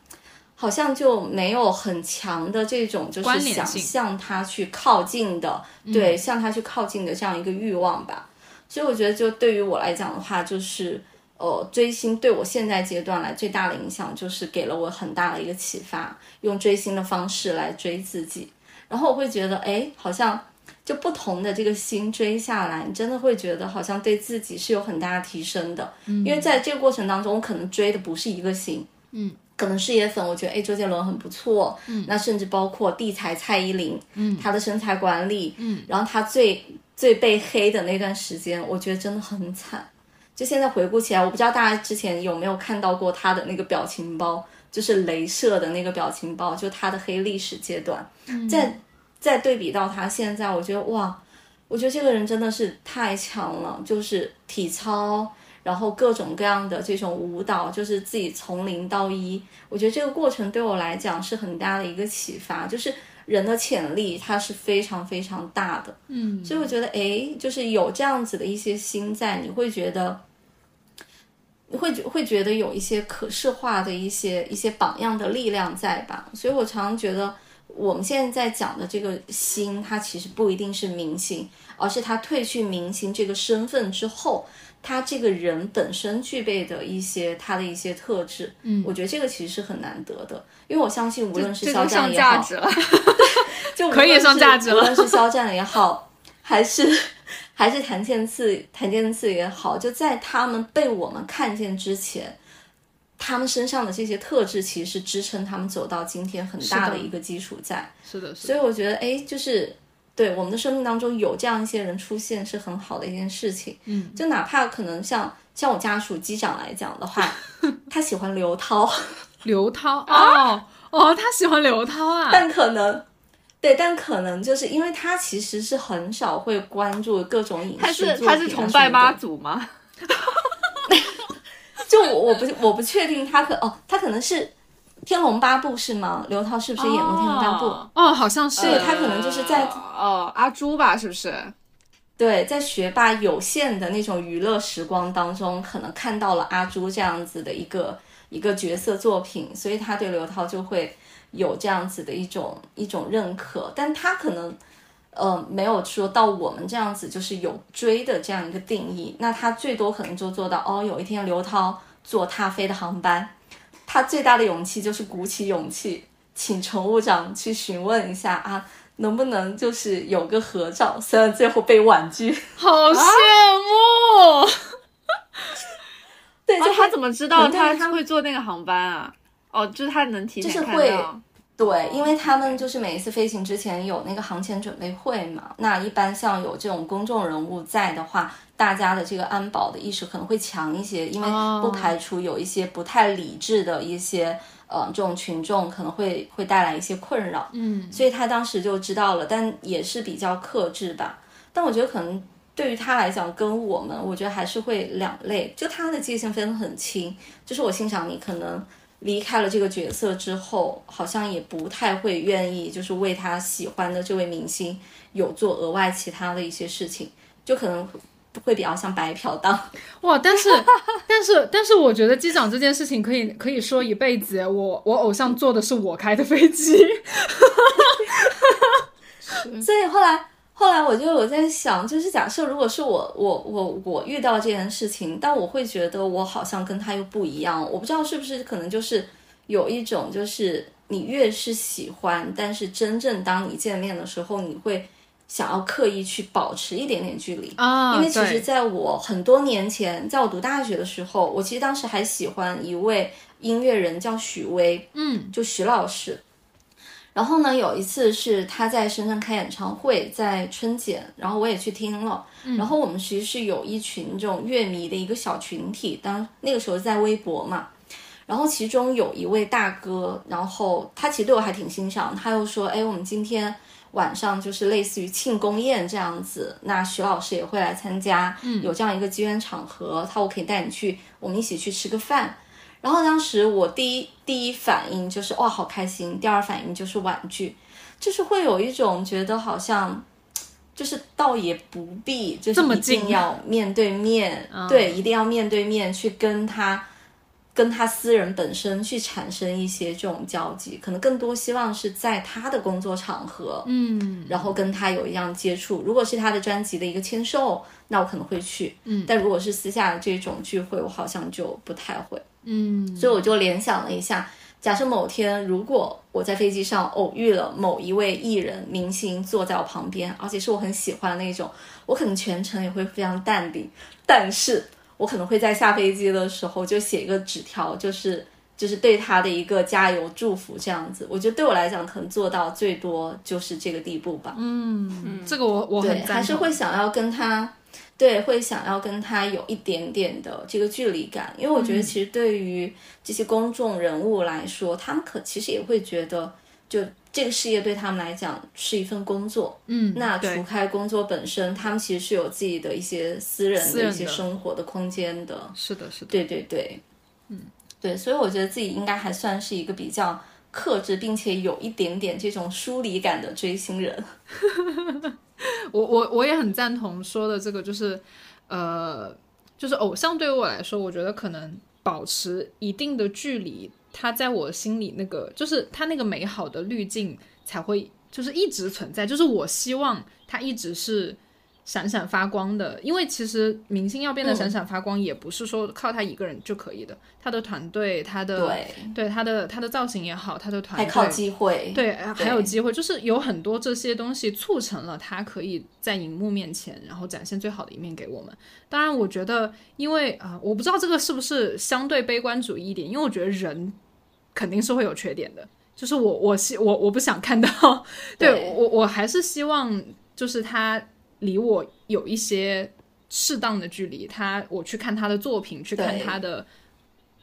好像就没有很强的这种，就是想向他去靠近的，对，向他去靠近的这样一个欲望吧。所以我觉得，就对于我来讲的话，就是呃，追星对我现在阶段来最大的影响，就是给了我很大的一个启发，用追星的方式来追自己。然后我会觉得，哎，好像就不同的这个星追下来，你真的会觉得好像对自己是有很大的提升的。嗯因为在这个过程当中，我可能追的不是一个星，嗯，可能事业粉，我觉得哎，周杰伦很不错，嗯，那甚至包括地才蔡依林，嗯，她的身材管理，嗯，然后她最最被黑的那段时间，我觉得真的很惨。就现在回顾起来，我不知道大家之前有没有看到过她的那个表情包，就是镭射的那个表情包，就她的黑历史阶段，再再对比到她现在，我觉得哇，我觉得这个人真的是太强了，就是体操，然后各种各样的这种舞蹈，就是自己从零到一，我觉得这个过程对我来讲是很大的一个启发，就是人的潜力它是非常非常大的，嗯，所以我觉得诶，就是有这样子的一些心在，你会觉得。你会会觉得有一些可视化的一些一些榜样的力量在吧？所以我常常觉得，我们现在在讲的这个星，它其实不一定是明星，而是他褪去明星这个身份之后，他这个人本身具备的一些他的一些特质。嗯，我觉得这个其实是很难得的，因为我相信无论是肖战也好。就无可以上价值了无论是肖战也好，还是 还是谭健次谭健次也好，就在他们被我们看见之前，他们身上的这些特质，其实是支撑他们走到今天很大是的的一个基础在。是的，是所的，以我觉得，哎，就是对我们的生命当中有这样一些人出现，是很好的一件事情。嗯，就哪怕可能像像我家属机长来讲的话，他喜欢刘涛。刘涛 哦哦，他喜欢刘涛啊，但可能，对，但可能就是因为他其实是很少会关注各种影视他是他是崇拜妈祖吗？就我我不我不确定他可哦，他可能是《天龙八部》是吗？刘涛是不是演过《天龙八部》哦哦，好像是对他可能就是在哦阿朱吧，是不是？对，在学霸有限的那种娱乐时光当中，可能看到了阿朱这样子的一个一个角色作品，所以他对刘涛就会有这样子的一种一种认可，但他可能。呃，没有说到我们这样子，就是有追的这样一个定义。那他最多可能就做到哦，有一天刘涛坐他飞的航班，他最大的勇气就是鼓起勇气，请乘务长去询问一下啊，能不能就是有个合照？虽然最后被婉拒。好羡慕。对，就哦，他怎么知道他他会坐那个航班啊？哦，就是他能提前看就是会到。对，因为他们就是每一次飞行之前有那个航前准备会嘛，那一般像有这种公众人物在的话，大家的这个安保的意识可能会强一些，因为不排除有一些不太理智的一些呃这种群众可能会会带来一些困扰，嗯，所以他当时就知道了，但也是比较克制吧。但我觉得可能对于他来讲，跟我们我觉得还是会两类，就他的界限分得很清，就是我欣赏你可能。离开了这个角色之后，好像也不太会愿意，就是为他喜欢的这位明星有做额外其他的一些事情，就可能会比较像白嫖党。哇！但是，但是，但是，我觉得机长这件事情可以可以说一辈子。我我偶像坐的是我开的飞机，所以后来后来我就我在想，就是假设如果是我我我我遇到这件事情，但我会觉得我好像跟他又不一样，我不知道是不是可能就是有一种就是你越是喜欢，但是真正当你见面的时候，你会想要刻意去保持一点点距离。啊，因为其实在我很多年前，在我读大学的时候，我其实当时还喜欢一位音乐人叫许巍，嗯，就许老师。然后呢，有一次是他在深圳开演唱会，在春节，然后我也去听了。然后我们其实是有一群这种乐迷的一个小群体，当那个时候在微博嘛。然后其中有一位大哥，然后他其实对我还挺欣赏，他又说：“哎，我们今天晚上就是类似于庆功宴这样子，那徐老师也会来参加，有这样一个机缘场合，他我可以带你去，我们一起去吃个饭。”然后当时我第一第一反应就是哇好开心，第二反应就是婉拒，就是会有一种觉得好像，就是倒也不必就是一定要面对面，对，一定要面对面去跟他。跟他私人本身去产生一些这种交集，可能更多希望是在他的工作场合，嗯，然后跟他有一样接触。如果是他的专辑的一个签售，那我可能会去，嗯，但如果是私下的这种聚会，我好像就不太会。嗯，所以我就联想了一下，假设某天如果我在飞机上偶遇了某一位艺人明星坐在我旁边，而且是我很喜欢的那种，我可能全程也会非常淡定，但是我可能会在下飞机的时候就写一个纸条，就是就是对他的一个加油祝福这样子。我觉得对我来讲，可能做到最多就是这个地步吧。嗯，这个我我很对，还是会想要跟他，对，会想要跟他有一点点的这个距离感，因为我觉嗯得其实对于这些公众人物来说，他们可其实也会觉得，就这个事业对他们来讲是一份工作。嗯，那除开工作本身，他们其实是有自己的一些私人的一些生活的空间的。是的，是的，对对对，嗯，对，所以我觉得自己应该还算是一个比较克制，并且有一点点这种疏离感的追星人。我我我也很赞同说的这个，就是呃，就是偶像对于我来说，我觉得可能保持一定的距离，他在我心里那个就是他那个美好的滤镜才会就是一直存在，就是我希望他一直是。闪闪发光的，因为其实明星要变得闪闪发光，也不是说靠他一个人就可以的。他的团队，他的对，对他的他的造型也好，他的团队还靠机会。对，呃还有机会，就是有很多这些东西促成了他可以在荧幕面前，然后展现最好的一面给我们。当然，我觉得，因为啊、呃我不知道这个是不是相对悲观主义一点，因为我觉得人肯定是会有缺点的。就是我我希我我不想看到，对对我我还是希望就是他离我有一些适当的距离，他我去看他的作品，去看他的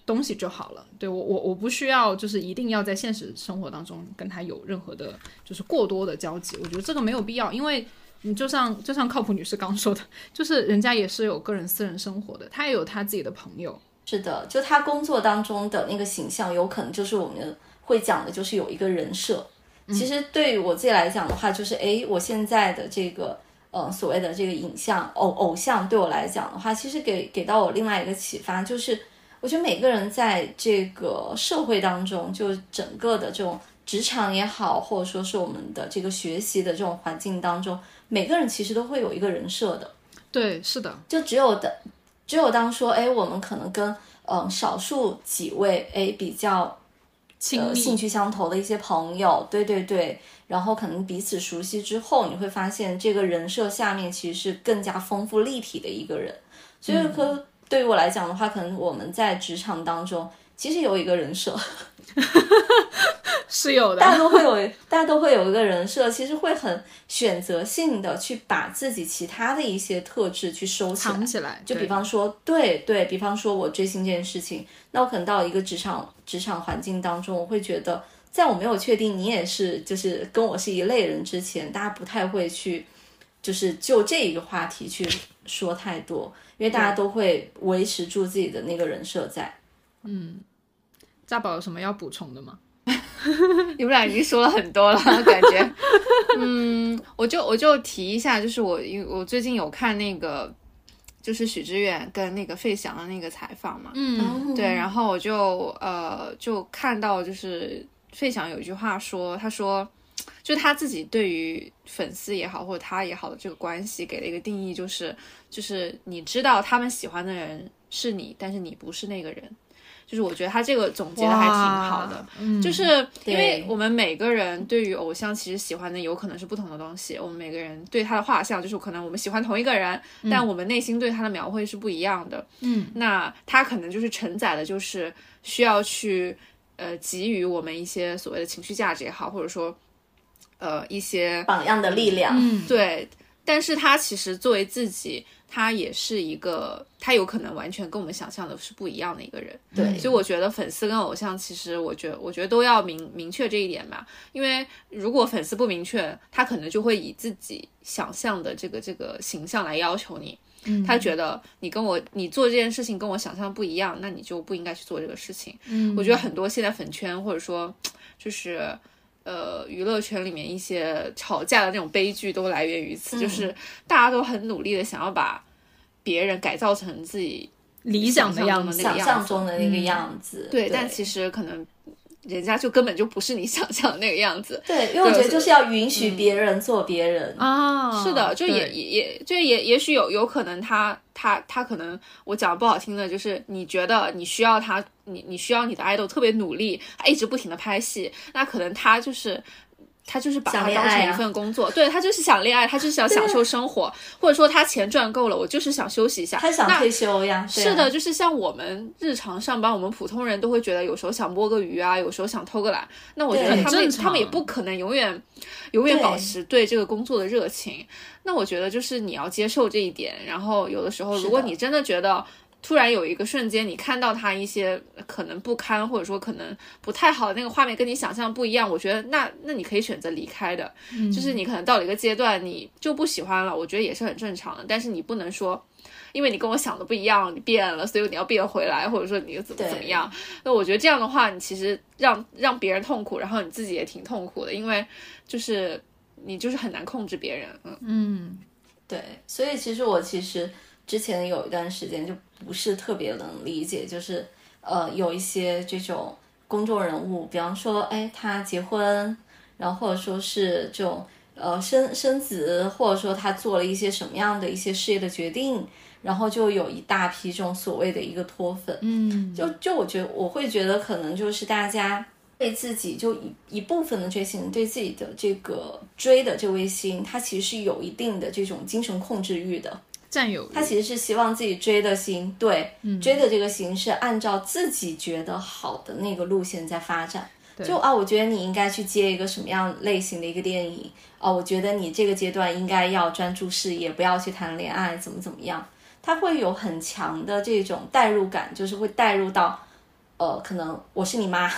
东西就好了。对我我我不需要就是一定要在现实生活当中跟他有任何的就是过多的交集，我觉得这个没有必要，因为你就像就像靠谱女士刚说的，就是人家也是有个人私人生活的，他也有他自己的朋友。是的，就他工作当中的那个形象，有可能就是我们会讲的，就是有一个人设。其实对于我自己来讲的话，就是诶，我现在的这个呃所谓的这个影像偶偶像，对我来讲的话，其实给给到我另外一个启发，就是我觉得每个人在这个社会当中，就整个的这种职场也好，或者说是我们的这个学习的这种环境当中，每个人其实都会有一个人设的。对，是的，就只有的，只有当说，哎，我们可能跟嗯、呃少数几位哎比较呃兴趣相投的一些朋友，对对对，然后可能彼此熟悉之后，你会发现这个人设下面其实是更加丰富立体的一个人。所以可对于我来讲的话，可能我们在职场当中其实有一个人设，是有的。大家都会有，大家都会有一个人设，其实会很选择性的去把自己其他的一些特质去收起来藏。起来，就比方说，对对比方说，我追星这件事情，那我可能到一个职场职场环境当中，我会觉得，在我没有确定你也是就是跟我是一类人之前，大家不太会去就是就这一个话题去说太多，因为大家都会维持住自己的那个人设在。家宝有什么要补充的吗？你们俩已经说了很多了，感觉。嗯，我就我就提一下，就是我因为我最近有看那个，就是许知远跟那个费翔的那个采访嘛，嗯，对，然后我就呃就看到就是费翔有一句话说，他说就他自己对于粉丝也好，或者他也好的这个关系给了一个定义，就是就是你知道他们喜欢的人是你，但是你不是那个人。就是我觉得他这个总结的还挺好的，嗯，就是因为我们每个人对于偶像其实喜欢的有可能是不同的东西，我们每个人对他的画像就是可能我们喜欢同一个人，但我们内心对他的描绘是不一样的。嗯，那他可能就是承载的就是需要去呃给予我们一些所谓的情绪价值也好，或者说呃一些榜样的力量。嗯，对，但是他其实作为自己，他也是一个，他有可能完全跟我们想象的是不一样的一个人。对所以我觉得粉丝跟偶像，其实我觉得，我觉得都要明明确这一点吧。因为如果粉丝不明确，他可能就会以自己想象的这个这个形象来要求你。他觉得你跟我你做这件事情跟我想象不一样，那你就不应该去做这个事情。嗯，我觉得很多现在粉圈或者说就是呃娱乐圈里面一些吵架的那种悲剧都来源于此，就是大家都很努力的想要把别人改造成自己理想的样子，想象中的那个样子，对，对，但其实可能人家就根本就不是你想象的那个样子。对，因为我觉得就是要允许别人做别人。啊，是的，就也也也就也也许有有可能他他他可能我讲不好听的，就是你觉得你需要他，你你需要你的 idol 特别努力，他一直不停的拍戏，那可能他就是。他就是把它当成一份工作，对他就是想恋爱，他就是想享受生活，或者说他钱赚够了，我就是想休息一下。他想退休呀，啊是的，，就是像我们日常上班，我们普通人都会觉得有时候想摸个鱼啊，有时候想偷个懒。那我觉得他们他们也不可能永远永远保持对这个工作的热情。那我觉得就是你要接受这一点，然后有的时候，如果你真的觉得。突然有一个瞬间，你看到他一些可能不堪，或者说可能不太好的那个画面，跟你想象不一样，我觉得那那你可以选择离开的。就是你可能到了一个阶段，你就不喜欢了，我觉得也是很正常的。但是你不能说，因为你跟我想的不一样，你变了，所以你要变回来，或者说你又怎么怎么样。那我觉得这样的话，你其实让让别人痛苦，然后你自己也挺痛苦的，因为就是你就是很难控制别人。嗯，嗯对，所以其实我其实之前有一段时间就不是特别能理解，就是呃有一些这种公众人物，比方说哎他结婚，然后或者说是这种呃生生子，或者说他做了一些什么样的一些事业的决定，然后就有一大批这种所谓的一个脱粉，嗯，就就我觉得我会觉得可能就是大家对自己就一一部分的追星人对自己的这个追的这位星，他其实是有一定的这种精神控制欲的。占有欲他其实是希望自己追的星，对，嗯追的这个星是按照自己觉得好的那个路线在发展。就啊，我觉得你应该去接一个什么样类型的一个电影啊？我觉得你这个阶段应该要专注事业，不要去谈恋爱，怎么怎么样？他会有很强的这种代入感，就是会代入到，呃，可能我是你妈，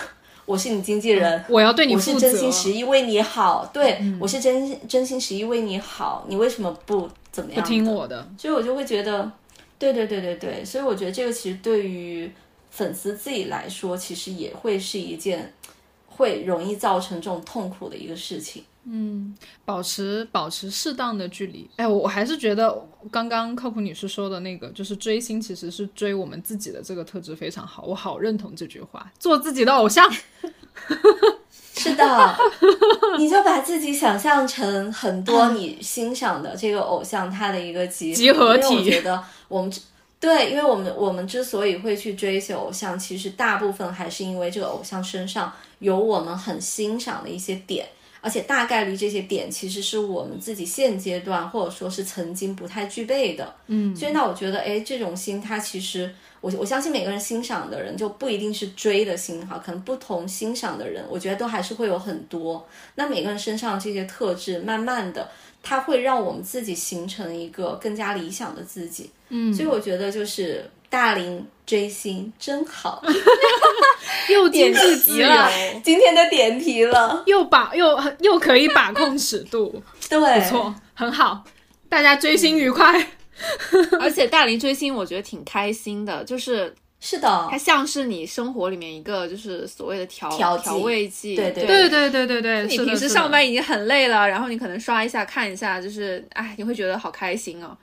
我是你经纪人，我要对你我负责，是真心实意为你好，对、我是真真心实意为你好，你为什么不怎么样？不听我的，所以我就会觉得，对对对对对，所以我觉得这个其实对于粉丝自己来说，其实也会是一件会容易造成这种痛苦的一个事情。保持保持适当的距离。哎，我我还是觉得刚刚靠谱女士说的那个，就是追星其实是追我们自己的这个特质非常好，我好认同这句话，做自己的偶像。是的，你就把自己想象成很多你欣赏的这个偶像他的一个集集合体我觉得我们之对，因为我们我们之所以会去追求偶像，其实大部分还是因为这个偶像身上有我们很欣赏的一些点。而且大概率这些点其实是我们自己现阶段或者说是曾经不太具备的，嗯，所以那我觉得，哎，这种心它其实我我相信每个人欣赏的人就不一定是追的心哈，可能不同欣赏的人，我觉得都还是会有很多。那每个人身上这些特质，慢慢的，它会让我们自己形成一个更加理想的自己。嗯，所以我觉得就是大龄追星真好，又经济自由，今天的点题了，又把又又可以把控尺度，对，不错，很好，大家追星愉快。而且大龄追星，我觉得挺开心的，就是是的。它，像是你生活里面一个就是所谓的调调调味剂，对对对。对。对对对，你平时上班已经很累了，然后你可能刷一下看一下，就是哎，你会觉得好开心哦。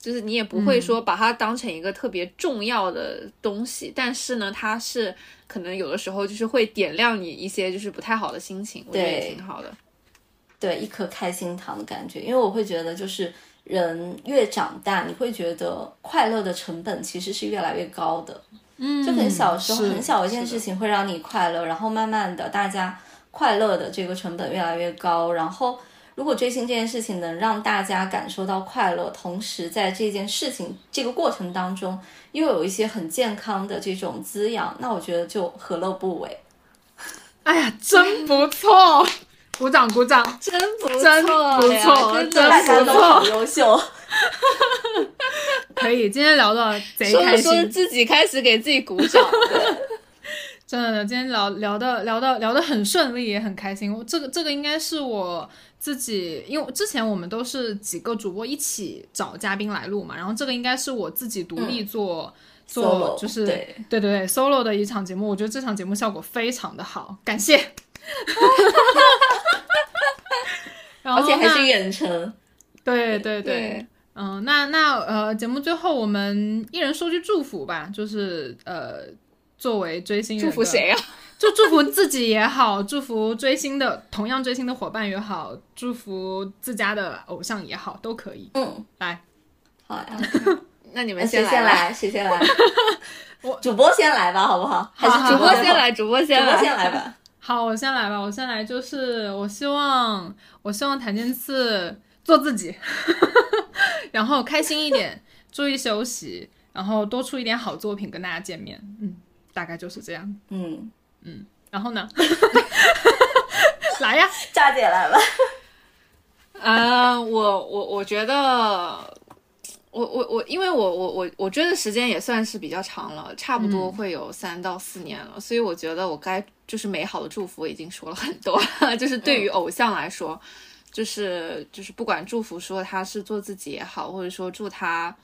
就是你也不会说把它当成一个特别重要的东西，但是呢，它是可能有的时候就是会点亮你一些就是不太好的心情，我觉得也挺好的。对一颗开心糖的感觉，因为我会觉得就是人越长大，你会觉得快乐的成本其实是越来越高的。嗯，就可能小时候很小一件事情会让你快乐，然后慢慢的大家快乐的这个成本越来越高，然后如果追星这件事情能让大家感受到快乐，同时在这件事情这个过程当中又有一些很健康的这种滋养，那我觉得就何乐不为？哎呀，真不错，鼓掌鼓掌。真不错真不错真大家不错都好优秀，可以，今天聊的贼说开心着说着，自己开始给自己鼓掌。真的，今天聊聊的聊的聊的很顺利，也很开心。我这个这个应该是我自己，因为之前我们都是几个主播一起找嘉宾来录嘛，然后这个应该是我自己独立做、做就是对对对对 solo 的一场节目。我觉得这场节目效果非常的好，感谢。然后而且还是远程。对对对对，嗯，那那呃，节目最后我们一人说句祝福吧，就是呃，作为追星人的祝福谁啊？就祝福自己也好，祝福追星的同样追星的伙伴也好，祝福自家的偶像也好，都可以。嗯，来，好呀，那你们谁先来吧。先来？谁先来？我主播先来吧，好不好？还是主播先来，主播先来。播先来吧。好，我先来吧，我先来，就是我希望，我希望谭健次做自己，然后开心一点，注意休息，然后多出一点好作品跟大家见面。嗯，大概就是这样。嗯，然后呢？来呀！炸姐来吧。嗯，我我我觉得，我我我，因为我我我我追的时间也算是比较长了，差不多会有三到四年了，所以我觉得我该就是美好的祝福已经说了很多，就是对于偶像来说，就是就是不管祝福说他是做自己也好，或者说祝他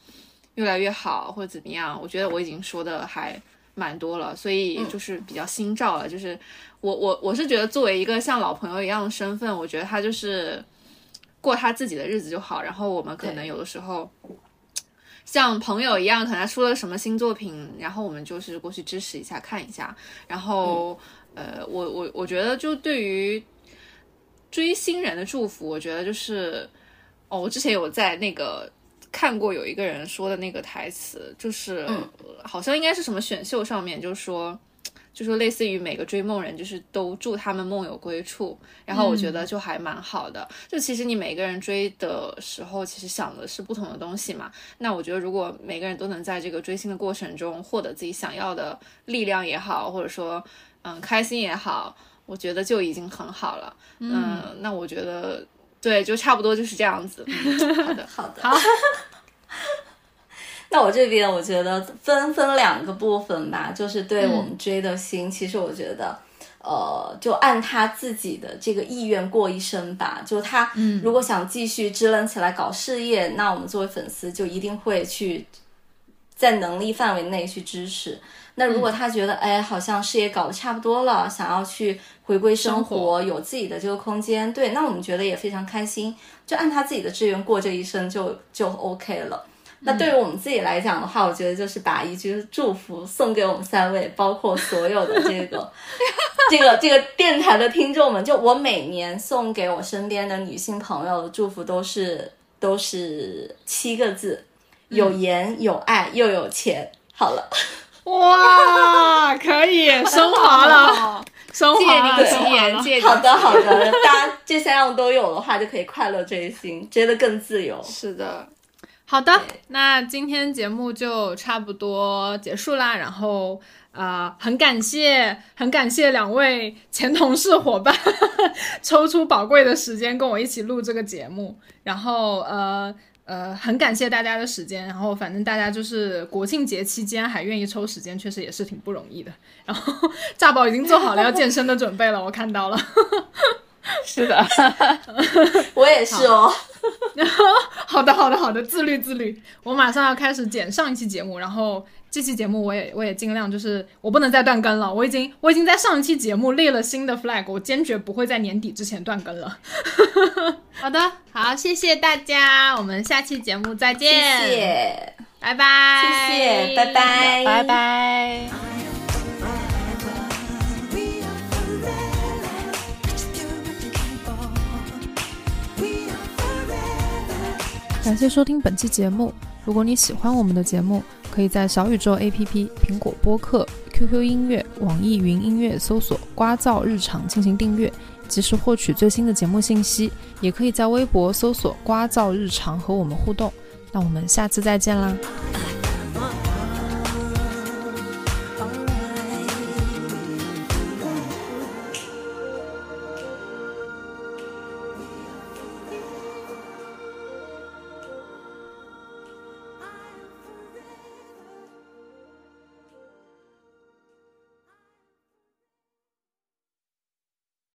越来越好或者怎么样，我觉得我已经说的还蛮多了，所以就是比较心照了。就是我我我是觉得作为一个像老朋友一样的身份，我觉得他就是过他自己的日子就好。然后我们可能有的时候像朋友一样，可能他出了什么新作品，然后我们就是过去支持一下，看一下。然后、呃，我我我觉得就对于追星人的祝福，我觉得就是哦，我之前有在那个。看过有一个人说的那个台词，就是、嗯好像应该是什么选秀上面，就说，就说类似于每个追梦人，就是都祝他们梦有归处。然后我觉得就还蛮好的。就其实你每个人追的时候，其实想的是不同的东西嘛。那我觉得如果每个人都能在这个追星的过程中获得自己想要的力量也好，或者说嗯开心也好，我觉得就已经很好了。嗯，那我觉得对，就差不多就是这样子。嗯、好的。好的，好，那我这边我觉得分分两个部分吧，就是对我们追的星，其实我觉得。呃，就按他自己的这个意愿过一生吧。就他如果想继续支棱起来搞事业，那我们作为粉丝就一定会去在能力范围内去支持。那如果他觉得，哎，好像事业搞得差不多了，想要去回归生活，生活有自己的这个空间，对，那我们觉得也非常开心，就按他自己的志愿过这一生就就 OK 了。那对于我们自己来讲的话，我觉得就是把一句祝福送给我们三位，包括所有的这个 这个这个电台的听众们。就我每年送给我身边的女性朋友的祝福都是都是七个字：有颜有爱又有钱。好了，哇，可以升华了，升借华了，你吉升华言，借好的好的，大家这三样都有的话，就可以快乐追星，追得更自由。是的，好的，那今天节目就差不多结束啦。然后啊、呃很感谢，很感谢两位前同事伙伴 抽出宝贵的时间跟我一起录这个节目。然后呃呃，很感谢大家的时间。然后反正大家就是国庆节期间还愿意抽时间，确实也是挺不容易的。然后 炸宝已经做好了要健身的准备了，我看到了。是的，我也是哦。好的，好的，好的，自律自律。我马上要开始剪上一期节目，然后这期节目我也我也尽量就是我不能再断更了。我已经我已经在上一期节目立了新的 flag，我坚决不会在年底之前断更了。好的，好，谢谢大家，我们下期节目再谢见，谢，拜拜，谢谢，拜拜，拜拜。感谢收听本期节目。如果你喜欢我们的节目，可以在小宇宙 APP、苹果播客、QQ 音乐、网易云音乐搜索“瓜噪日常”进行订阅，及时获取最新的节目信息。也可以在微博搜索“瓜噪日常”和我们互动。那我们下次再见啦！